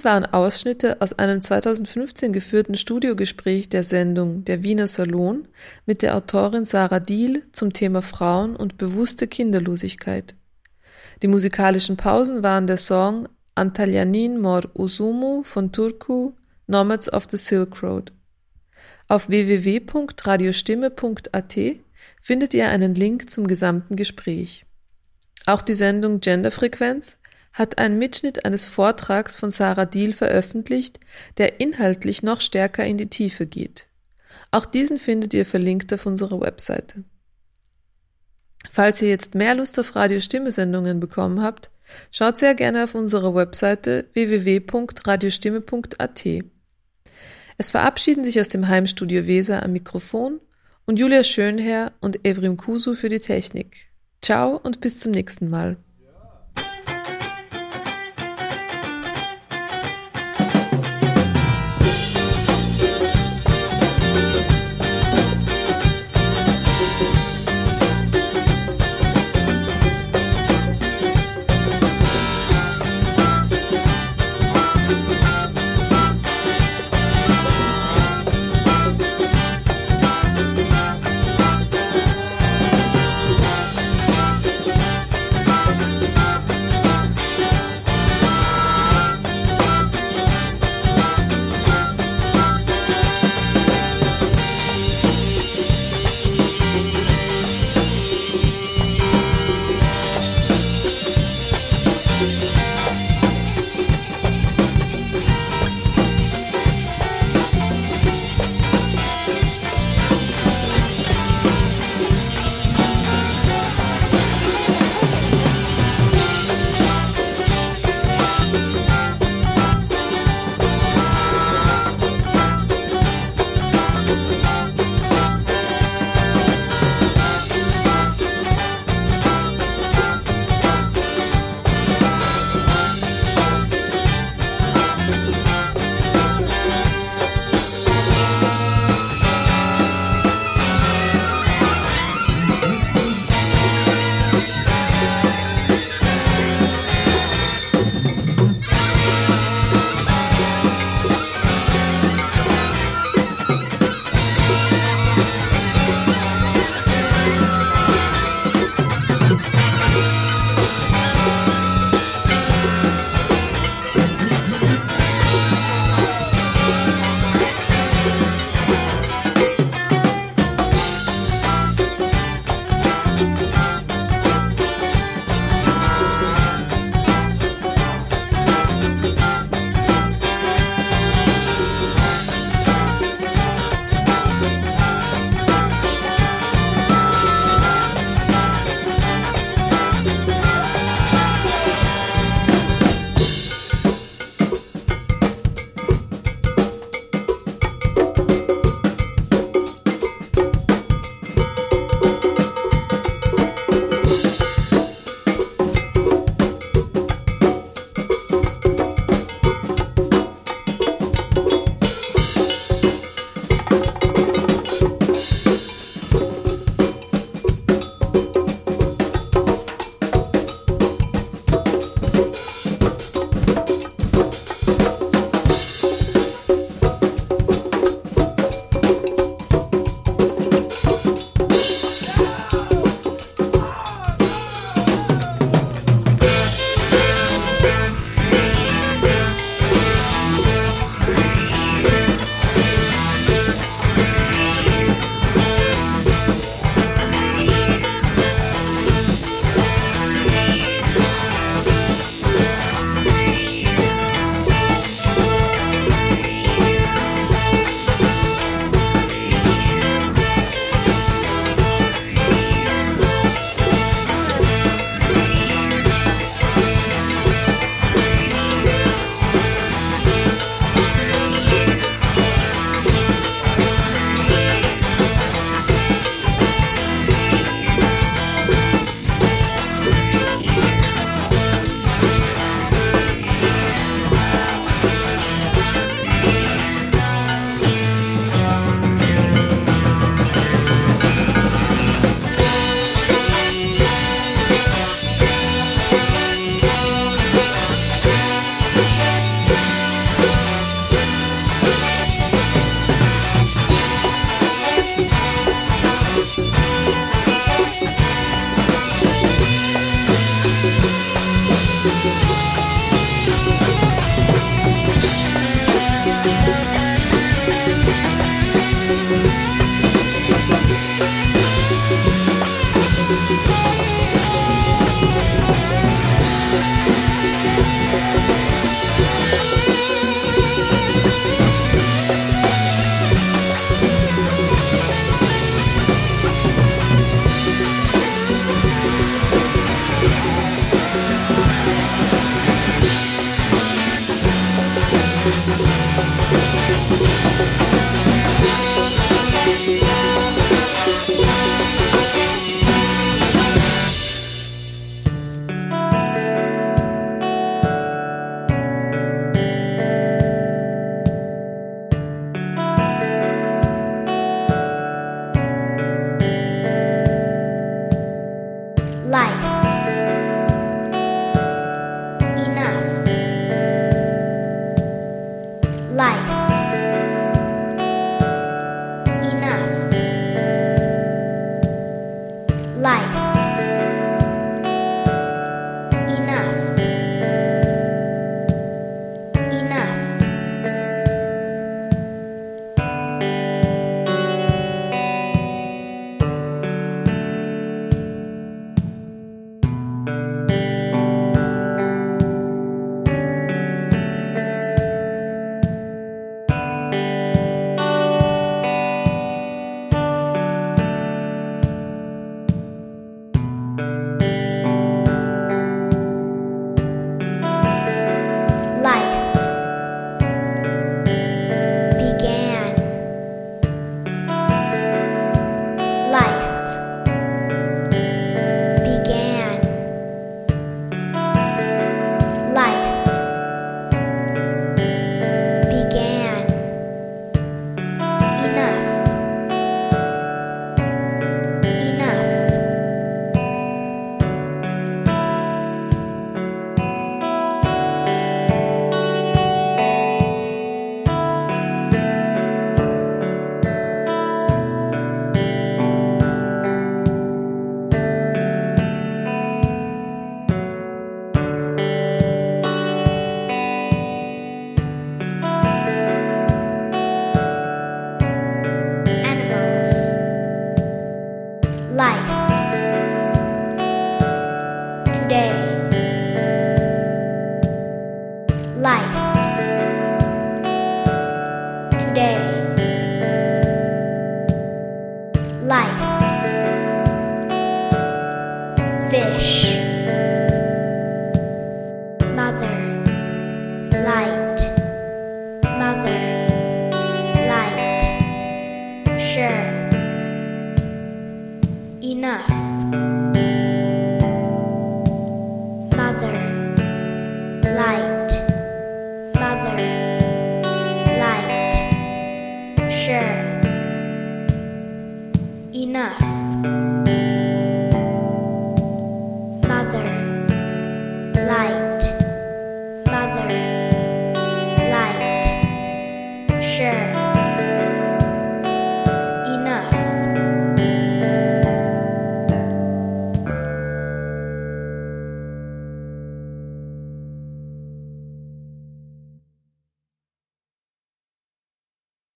Waren Ausschnitte aus einem 2015 geführten Studiogespräch der Sendung Der Wiener Salon mit der Autorin Sarah Diehl zum Thema Frauen und bewusste Kinderlosigkeit. Die musikalischen Pausen waren der Song Antalyanin Mor Usumu von Turku, Nomads of the Silk Road. Auf www.radiostimme.at findet ihr einen Link zum gesamten Gespräch. Auch die Sendung Genderfrequenz hat einen Mitschnitt eines Vortrags von Sarah Diehl veröffentlicht, der inhaltlich noch stärker in die Tiefe geht. Auch diesen findet ihr verlinkt auf unserer Webseite. Falls ihr jetzt mehr Lust auf Radiostimme-Sendungen bekommen habt, schaut sehr gerne auf unserer Webseite www.radiostimme.at. Es verabschieden sich aus dem Heimstudio Weser am Mikrofon und Julia Schönherr und Evrim Kusu für die Technik. Ciao und bis zum nächsten Mal.